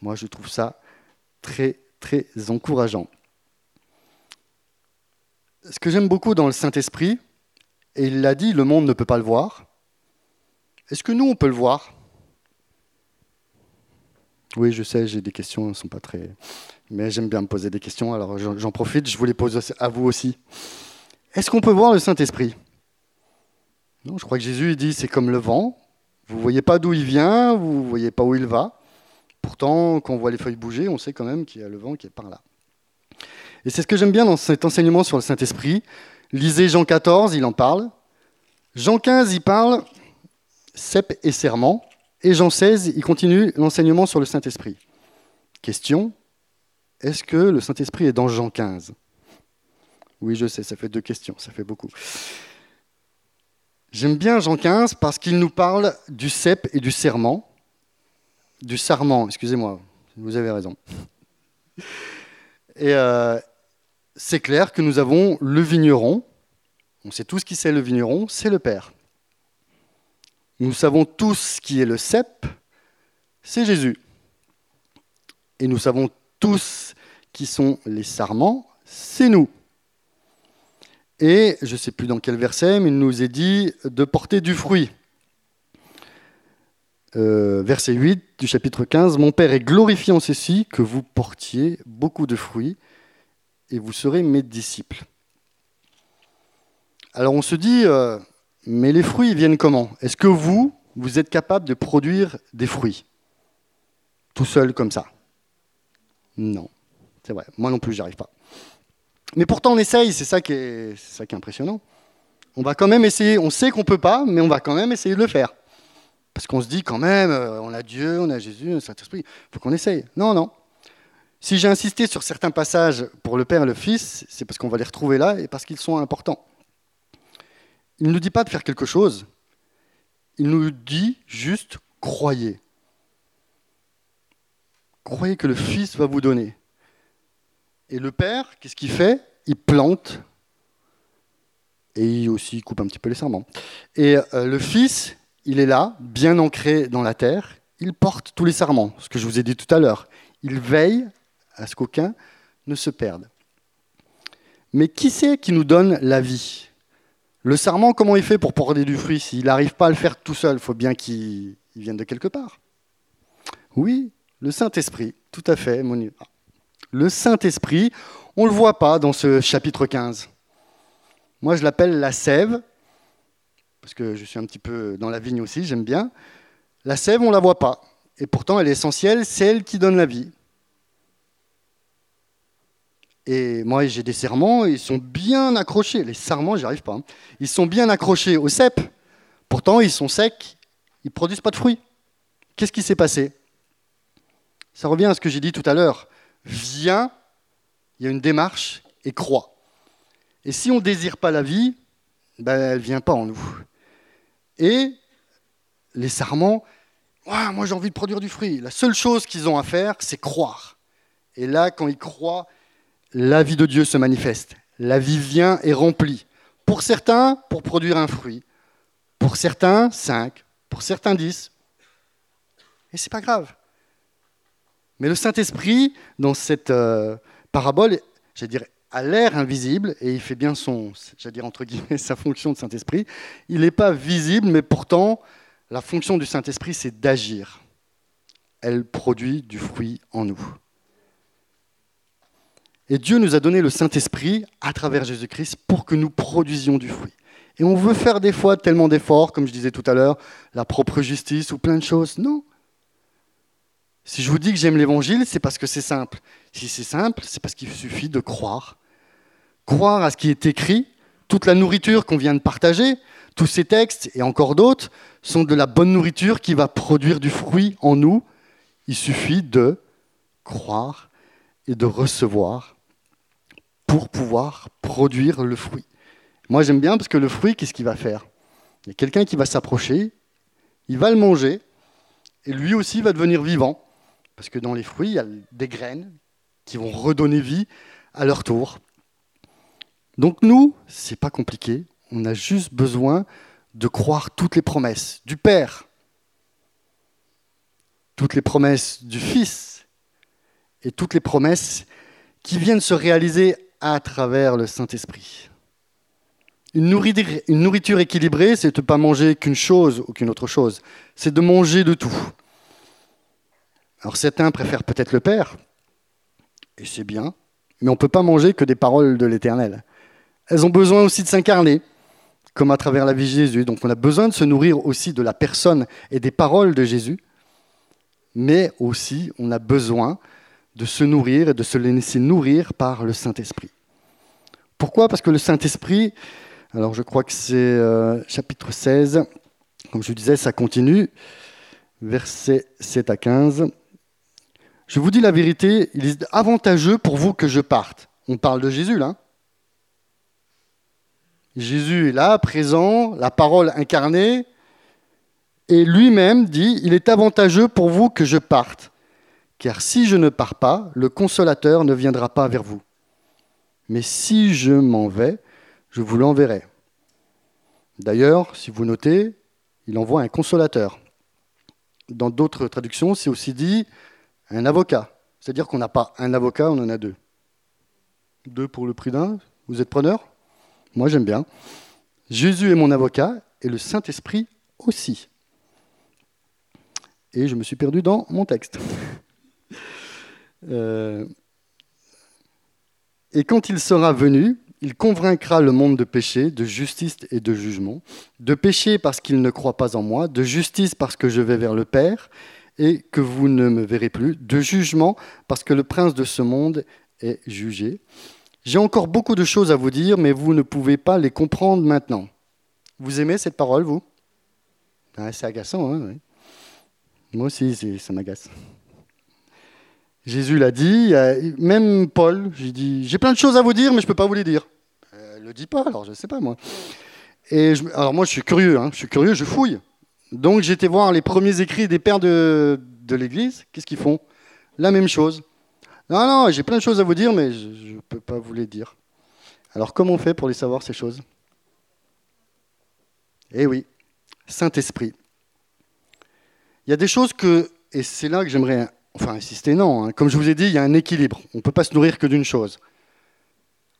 moi je trouve ça très très encourageant. Ce que j'aime beaucoup dans le Saint-Esprit, et il l'a dit, le monde ne peut pas le voir, est-ce que nous on peut le voir? Oui, je sais, j'ai des questions, elles ne sont pas très... Mais j'aime bien me poser des questions, alors j'en profite, je vous les pose à vous aussi. Est-ce qu'on peut voir le Saint-Esprit? Je crois que Jésus dit c'est comme le vent. Vous ne voyez pas d'où il vient, vous ne voyez pas où il va. Pourtant, quand on voit les feuilles bouger, on sait quand même qu'il y a le vent qui est par là. Et c'est ce que j'aime bien dans cet enseignement sur le Saint-Esprit. Lisez Jean 14, il en parle. Jean 15, il parle cep et serment. Et Jean 16, il continue l'enseignement sur le Saint-Esprit. Question, est-ce que le Saint-Esprit est dans Jean 15 Oui, je sais, ça fait deux questions, ça fait beaucoup. J'aime bien Jean 15 parce qu'il nous parle du cep et du serment. Du sarment, excusez-moi, vous avez raison. Et euh, c'est clair que nous avons le vigneron. On sait tous qui c'est le vigneron, c'est le Père. Nous savons tous qui est le cep, c'est Jésus. Et nous savons tous qui sont les sarments, c'est nous. Et je ne sais plus dans quel verset, mais il nous est dit de porter du fruit. Euh, verset 8 du chapitre 15, Mon Père est glorifié en ceci, que vous portiez beaucoup de fruits, et vous serez mes disciples. Alors on se dit, euh, mais les fruits viennent comment? Est-ce que vous, vous êtes capable de produire des fruits? Tout seul comme ça? Non, c'est vrai, moi non plus, j'y arrive pas. Mais pourtant, on essaye, c'est ça, qui est, ça qui est impressionnant. On va quand même essayer, on sait qu'on ne peut pas, mais on va quand même essayer de le faire. Parce qu'on se dit quand même, euh, on a Dieu, on a Jésus, on a Saint-Esprit, il faut qu'on essaye. Non, non. Si j'ai insisté sur certains passages pour le Père et le Fils, c'est parce qu'on va les retrouver là et parce qu'ils sont importants. il ne nous dit pas de faire quelque chose, il nous dit juste croyez. Croyez que le Fils va vous donner. Et le Père, qu'est-ce qu'il fait? Il plante et il aussi coupe un petit peu les serments. Et euh, le Fils, il est là, bien ancré dans la terre, il porte tous les serments, ce que je vous ai dit tout à l'heure. Il veille à ce qu'aucun ne se perde. Mais qui c'est qui nous donne la vie? Le sarment, comment il fait pour porter du fruit? S'il n'arrive pas à le faire tout seul, il faut bien qu'il vienne de quelque part. Oui, le Saint-Esprit, tout à fait. Le Saint-Esprit, on ne le voit pas dans ce chapitre 15. Moi, je l'appelle la sève, parce que je suis un petit peu dans la vigne aussi, j'aime bien. La sève, on ne la voit pas. Et pourtant, elle est essentielle, c'est elle qui donne la vie. Et moi, j'ai des serments, ils sont bien accrochés. Les serments, j'y arrive pas. Hein. Ils sont bien accrochés au cep. Pourtant, ils sont secs, ils ne produisent pas de fruits. Qu'est-ce qui s'est passé? Ça revient à ce que j'ai dit tout à l'heure. Viens, il y a une démarche, et crois. Et si on ne désire pas la vie, ben, elle ne vient pas en nous. Et les serments, moi j'ai envie de produire du fruit. La seule chose qu'ils ont à faire, c'est croire. Et là, quand ils croient, la vie de Dieu se manifeste. La vie vient et remplit. Pour certains, pour produire un fruit. Pour certains, cinq. Pour certains, dix. Et c'est pas grave. Mais le Saint-Esprit, dans cette euh, parabole, je dire, a l'air invisible, et il fait bien son, j'allais (laughs) sa fonction de Saint-Esprit. Il n'est pas visible, mais pourtant, la fonction du Saint-Esprit, c'est d'agir. Elle produit du fruit en nous. Et Dieu nous a donné le Saint-Esprit à travers Jésus-Christ pour que nous produisions du fruit. Et on veut faire des fois tellement d'efforts, comme je disais tout à l'heure, la propre justice ou plein de choses. Non. Si je vous dis que j'aime l'évangile, c'est parce que c'est simple. Si c'est simple, c'est parce qu'il suffit de croire. Croire à ce qui est écrit, toute la nourriture qu'on vient de partager, tous ces textes et encore d'autres sont de la bonne nourriture qui va produire du fruit en nous. Il suffit de croire et de recevoir pour pouvoir produire le fruit. Moi, j'aime bien parce que le fruit, qu'est-ce qu'il va faire? Il y a quelqu'un qui va s'approcher, il va le manger, et lui aussi va devenir vivant. Parce que dans les fruits, il y a des graines qui vont redonner vie à leur tour. Donc nous, c'est pas compliqué, on a juste besoin de croire toutes les promesses du Père, toutes les promesses du Fils et toutes les promesses qui viennent se réaliser à travers le Saint-Esprit. Une nourriture, équilibrée, c'est de ne pas manger qu'une chose ou qu'une autre chose, c'est de manger de tout. Alors certains préfèrent peut-être le Père, et c'est bien, mais on ne peut pas manger que des paroles de l'Éternel. Elles ont besoin aussi de s'incarner, comme à travers la vie de Jésus. Donc on a besoin de se nourrir aussi de la personne et des paroles de Jésus, mais aussi on a besoin de se nourrir et de se laisser nourrir par le Saint-Esprit. Pourquoi? Parce que le Saint-Esprit, alors je crois que c'est euh, chapitre 16, comme je disais, ça continue, versets 7 à 15. Je vous dis la vérité, il est avantageux pour vous que je parte. On parle de Jésus là. Jésus est là, présent, la parole incarnée, et lui-même dit, il est avantageux pour vous que je parte car si je ne pars pas, le consolateur ne viendra pas vers vous. Mais si je m'en vais, je vous l'enverrai. D'ailleurs, si vous notez, il envoie un consolateur. Dans d'autres traductions, c'est aussi dit un avocat. C'est-à-dire qu'on n'a pas un avocat, on en a deux. Deux pour le prix d'un. Vous êtes preneur? Moi, j'aime bien. Jésus est mon avocat et le Saint-Esprit aussi. Et je me suis perdu dans mon texte. (laughs) Euh, et quand il sera venu, il convaincra le monde de péché, de justice et de jugement. De péché parce qu'il ne croit pas en moi, de justice parce que je vais vers le Père et que vous ne me verrez plus, de jugement parce que le prince de ce monde est jugé. J'ai encore beaucoup de choses à vous dire, mais vous ne pouvez pas les comprendre maintenant. Vous aimez cette parole, vous? Ah, C'est agaçant, hein Moi aussi, ça m'agace. Jésus l'a dit, même Paul, j'ai dit, j'ai plein de choses à vous dire, mais je ne peux pas vous les dire. Ne le dit pas, alors je ne sais pas moi. Et alors moi, je suis curieux, hein, je suis curieux, je fouille. Donc j'étais voir les premiers écrits des pères de, l'Église. Qu'est-ce qu'ils font? La même chose. Non, non, j'ai plein de choses à vous dire, mais je ne peux pas vous les dire. Alors comment on fait pour les savoir, ces choses? Eh oui, Saint-Esprit. Il y a des choses que, et c'est là que j'aimerais enfin insister, non, hein. comme je vous ai dit, il y a un équilibre. On ne peut pas se nourrir que d'une chose.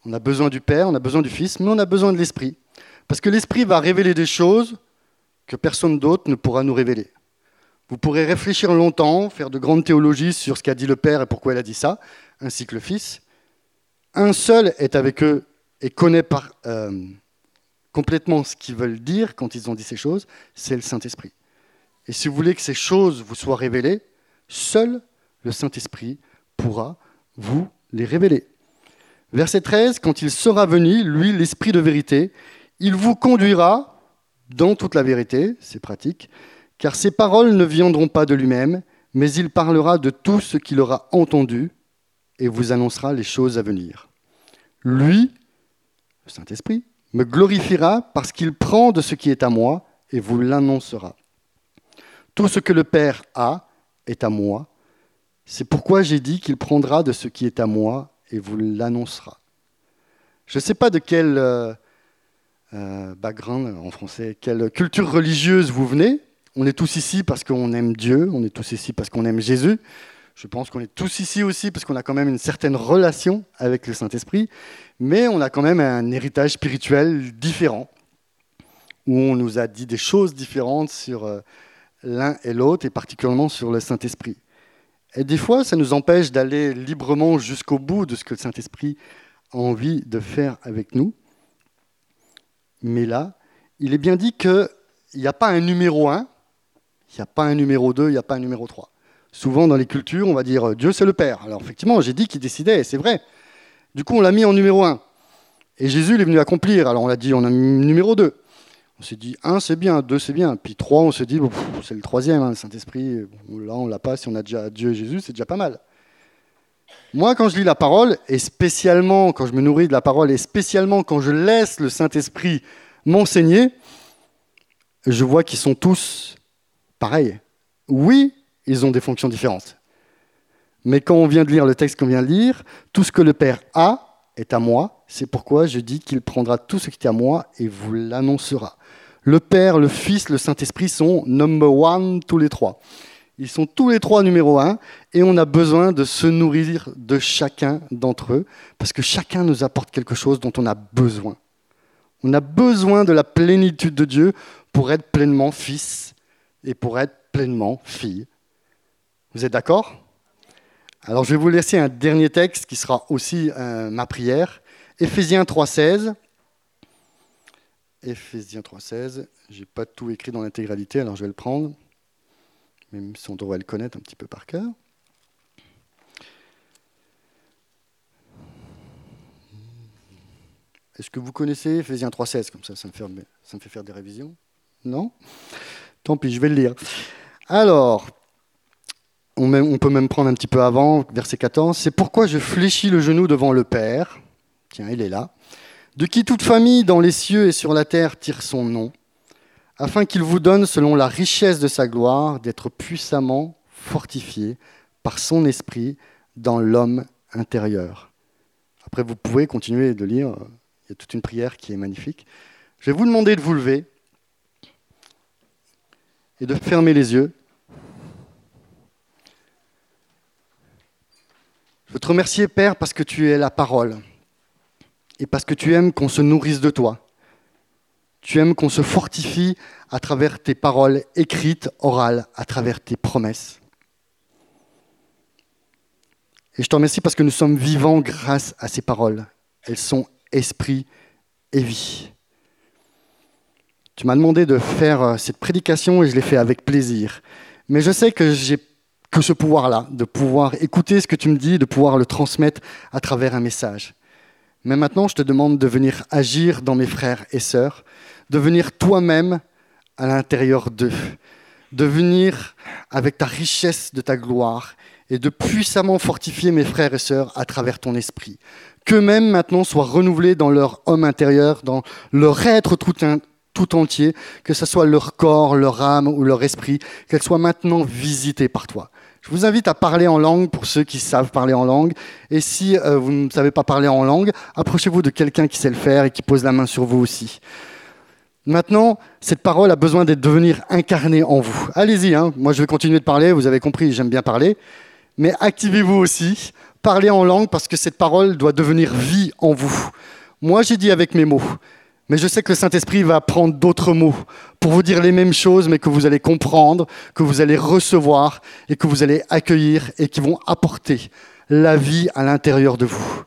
On a besoin du Père, on a besoin du Fils, mais on a besoin de l'Esprit. Parce que l'Esprit va révéler des choses que personne d'autre ne pourra nous révéler. Vous pourrez réfléchir longtemps, faire de grandes théologies sur ce qu'a dit le Père et pourquoi il a dit ça, ainsi que le Fils. Un seul est avec eux et connaît par, euh, complètement ce qu'ils veulent dire quand ils ont dit ces choses, c'est le Saint-Esprit. Et si vous voulez que ces choses vous soient révélées, seul le Saint-Esprit pourra vous les révéler. Verset 13, quand il sera venu, lui, l'Esprit de vérité, il vous conduira dans toute la vérité, c'est pratique, car ses paroles ne viendront pas de lui-même, mais il parlera de tout ce qu'il aura entendu et vous annoncera les choses à venir. Lui, le Saint-Esprit, me glorifiera parce qu'il prend de ce qui est à moi et vous l'annoncera. Tout ce que le Père a est à moi. C'est pourquoi j'ai dit qu'il prendra de ce qui est à moi et vous l'annoncera. Je ne sais pas de quel euh, background en français, quelle culture religieuse vous venez? On est tous ici parce qu'on aime Dieu, on est tous ici parce qu'on aime Jésus. Je pense qu'on est tous ici aussi parce qu'on a quand même une certaine relation avec le Saint-Esprit, mais on a quand même un héritage spirituel différent, où on nous a dit des choses différentes sur euh, l'un et l'autre, et particulièrement sur le Saint-Esprit. Et des fois, ça nous empêche d'aller librement jusqu'au bout de ce que le Saint-Esprit a envie de faire avec nous. Mais là, il est bien dit qu'il n'y a pas un numéro 1, il n'y a pas un numéro 2, il n'y a pas un numéro 3. Souvent dans les cultures, on va dire euh, Dieu c'est le Père. Alors effectivement, j'ai dit qu'il décidait, c'est vrai. Du coup, on l'a mis en numéro 1. Et Jésus il est venu accomplir. Alors on l'a dit, on a mis numéro 2. On s'est dit 1 c'est bien, 2 c'est bien. Puis 3, on s'est dit c'est le troisième, hein, le Saint-Esprit. Là, on l'a pas. Si on a déjà Dieu et Jésus, c'est déjà pas mal. Moi, quand je lis la parole, et spécialement quand je me nourris de la parole, et spécialement quand je laisse le Saint-Esprit m'enseigner, je vois qu'ils sont tous pareils. Oui, ils ont des fonctions différentes. Mais quand on vient de lire le texte qu'on vient de lire, tout ce que le Père a est à moi. C'est pourquoi je dis qu'il prendra tout ce qui est à moi et vous l'annoncera. Le Père, le Fils, le Saint-Esprit sont number one tous les trois. Ils sont tous les trois numéro un et on a besoin de se nourrir de chacun d'entre eux parce que chacun nous apporte quelque chose dont on a besoin. On a besoin de la plénitude de Dieu pour être pleinement fils et pour être pleinement fille. Vous êtes d'accord? Alors je vais vous laisser un dernier texte qui sera aussi euh, ma prière. Éphésiens 3.16. Éphésiens 3.16. Je n'ai pas tout écrit dans l'intégralité, alors je vais le prendre. Même si on devrait le connaître un petit peu par cœur. Est-ce que vous connaissez Éphésiens 3.16 Comme ça, ça me, fait, ça me fait faire des révisions. Non? Tant pis, je vais le lire. Alors, on, peut même prendre un petit peu avant, verset 14, c'est pourquoi je fléchis le genou devant le Père, tiens, il est là, de qui toute famille dans les cieux et sur la terre tire son nom, afin qu'il vous donne, selon la richesse de sa gloire, d'être puissamment fortifié par son esprit dans l'homme intérieur. Après, vous pouvez continuer de lire, il y a toute une prière qui est magnifique. Je vais vous demander de vous lever et de fermer les yeux. veux te remercier, Père, parce que tu es la parole et parce que tu aimes qu'on se nourrisse de toi. Tu aimes qu'on se fortifie à travers tes paroles écrites, orales, à travers tes promesses. Et je te remercie parce que nous sommes vivants grâce à ces paroles. Elles sont esprit et vie. Tu m'as demandé de faire euh, cette prédication et je l'ai fait avec plaisir. Mais je sais que j'ai que ce pouvoir-là, de pouvoir écouter ce que tu me dis, de pouvoir le transmettre à travers un message. Mais maintenant, je te demande de venir agir dans mes frères et sœurs, de venir toi-même à l'intérieur d'eux, de venir avec ta richesse de ta gloire et de puissamment fortifier mes frères et sœurs à travers ton esprit. Qu'eux-mêmes maintenant soient renouvelés dans leur homme intérieur, dans leur être tout, entier, que ce soit leur corps, leur âme ou leur esprit, qu'elle soit maintenant visitée par toi. Je vous invite à parler en langue pour ceux qui savent parler en langue. Et si euh, vous ne savez pas parler en langue, approchez-vous de quelqu'un qui sait le faire et qui pose la main sur vous aussi. Maintenant, cette parole a besoin d'être devenir incarnée en vous. Allez-y, hein. moi je vais continuer de parler, vous avez compris, j'aime bien parler. Mais activez-vous aussi, parlez en langue parce que cette parole doit devenir vie en vous. Moi j'ai dit avec mes mots, mais je sais que le Saint-Esprit va prendre d'autres mots pour vous dire les mêmes choses, mais que vous allez comprendre, que vous allez recevoir et que vous allez accueillir et qui vont apporter la vie à l'intérieur de vous.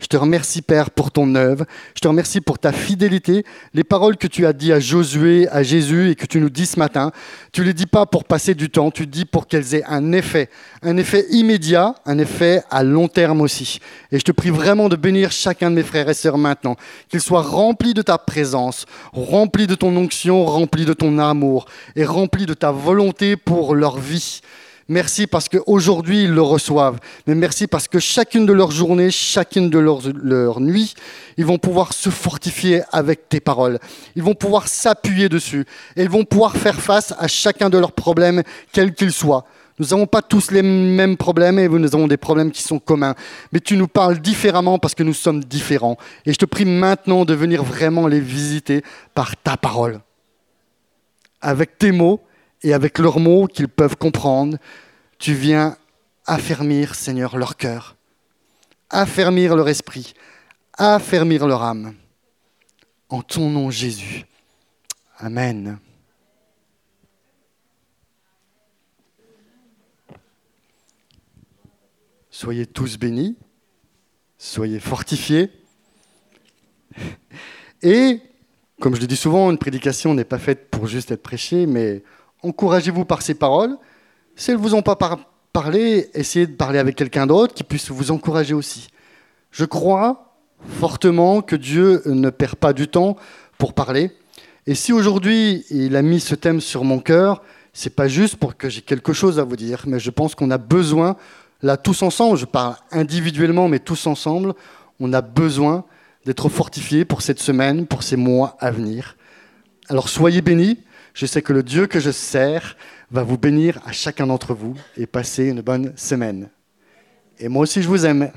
Je te remercie, Père, pour ton œuvre. Je te remercie pour ta fidélité. Les paroles que tu as dit à Josué, à Jésus et que tu nous dis ce matin, tu ne les dis pas pour passer du temps, tu dis pour qu'elles aient un effet, un effet immédiat, un effet à long terme aussi. Et je te prie vraiment de bénir chacun de mes frères et sœurs maintenant, qu'ils soient remplis de ta présence, remplis de ton onction, remplis de ton amour et remplis de ta volonté pour leur vie. Merci parce qu'aujourd'hui, ils le reçoivent. Mais merci parce que chacune de leurs journées, chacune de leurs, nuits, ils vont pouvoir se fortifier avec tes paroles. Ils vont pouvoir s'appuyer dessus. Et ils vont pouvoir faire face à chacun de leurs problèmes, quels qu'ils soient. Nous n'avons pas tous les mêmes problèmes et nous avons des problèmes qui sont communs. Mais tu nous parles différemment parce que nous sommes différents. Et je te prie maintenant de venir vraiment les visiter par ta parole. Avec tes mots et avec leurs mots qu'ils peuvent comprendre, tu viens affermir, Seigneur, leur cœur, affermir leur esprit, affermir leur âme. En ton nom, Jésus. Amen. Soyez tous bénis, soyez fortifiés. Et, comme je le dis souvent, une prédication n'est pas faite pour juste être prêchée, mais encouragez-vous par ces paroles. Si elles ne vous ont pas parlé, essayez de parler avec quelqu'un d'autre qui puisse vous encourager aussi. Je crois fortement que Dieu ne perd pas du temps pour parler. Et si aujourd'hui il a mis ce thème sur mon cœur, c'est pas juste pour que j'ai quelque chose à vous dire, mais je pense qu'on a besoin, là tous ensemble, je parle individuellement, mais tous ensemble, on a besoin d'être fortifiés pour cette semaine, pour ces mois à venir. Alors soyez bénis. Je sais que le Dieu que je sers va vous bénir à chacun d'entre vous et passer une bonne semaine. Et moi aussi, je vous aime.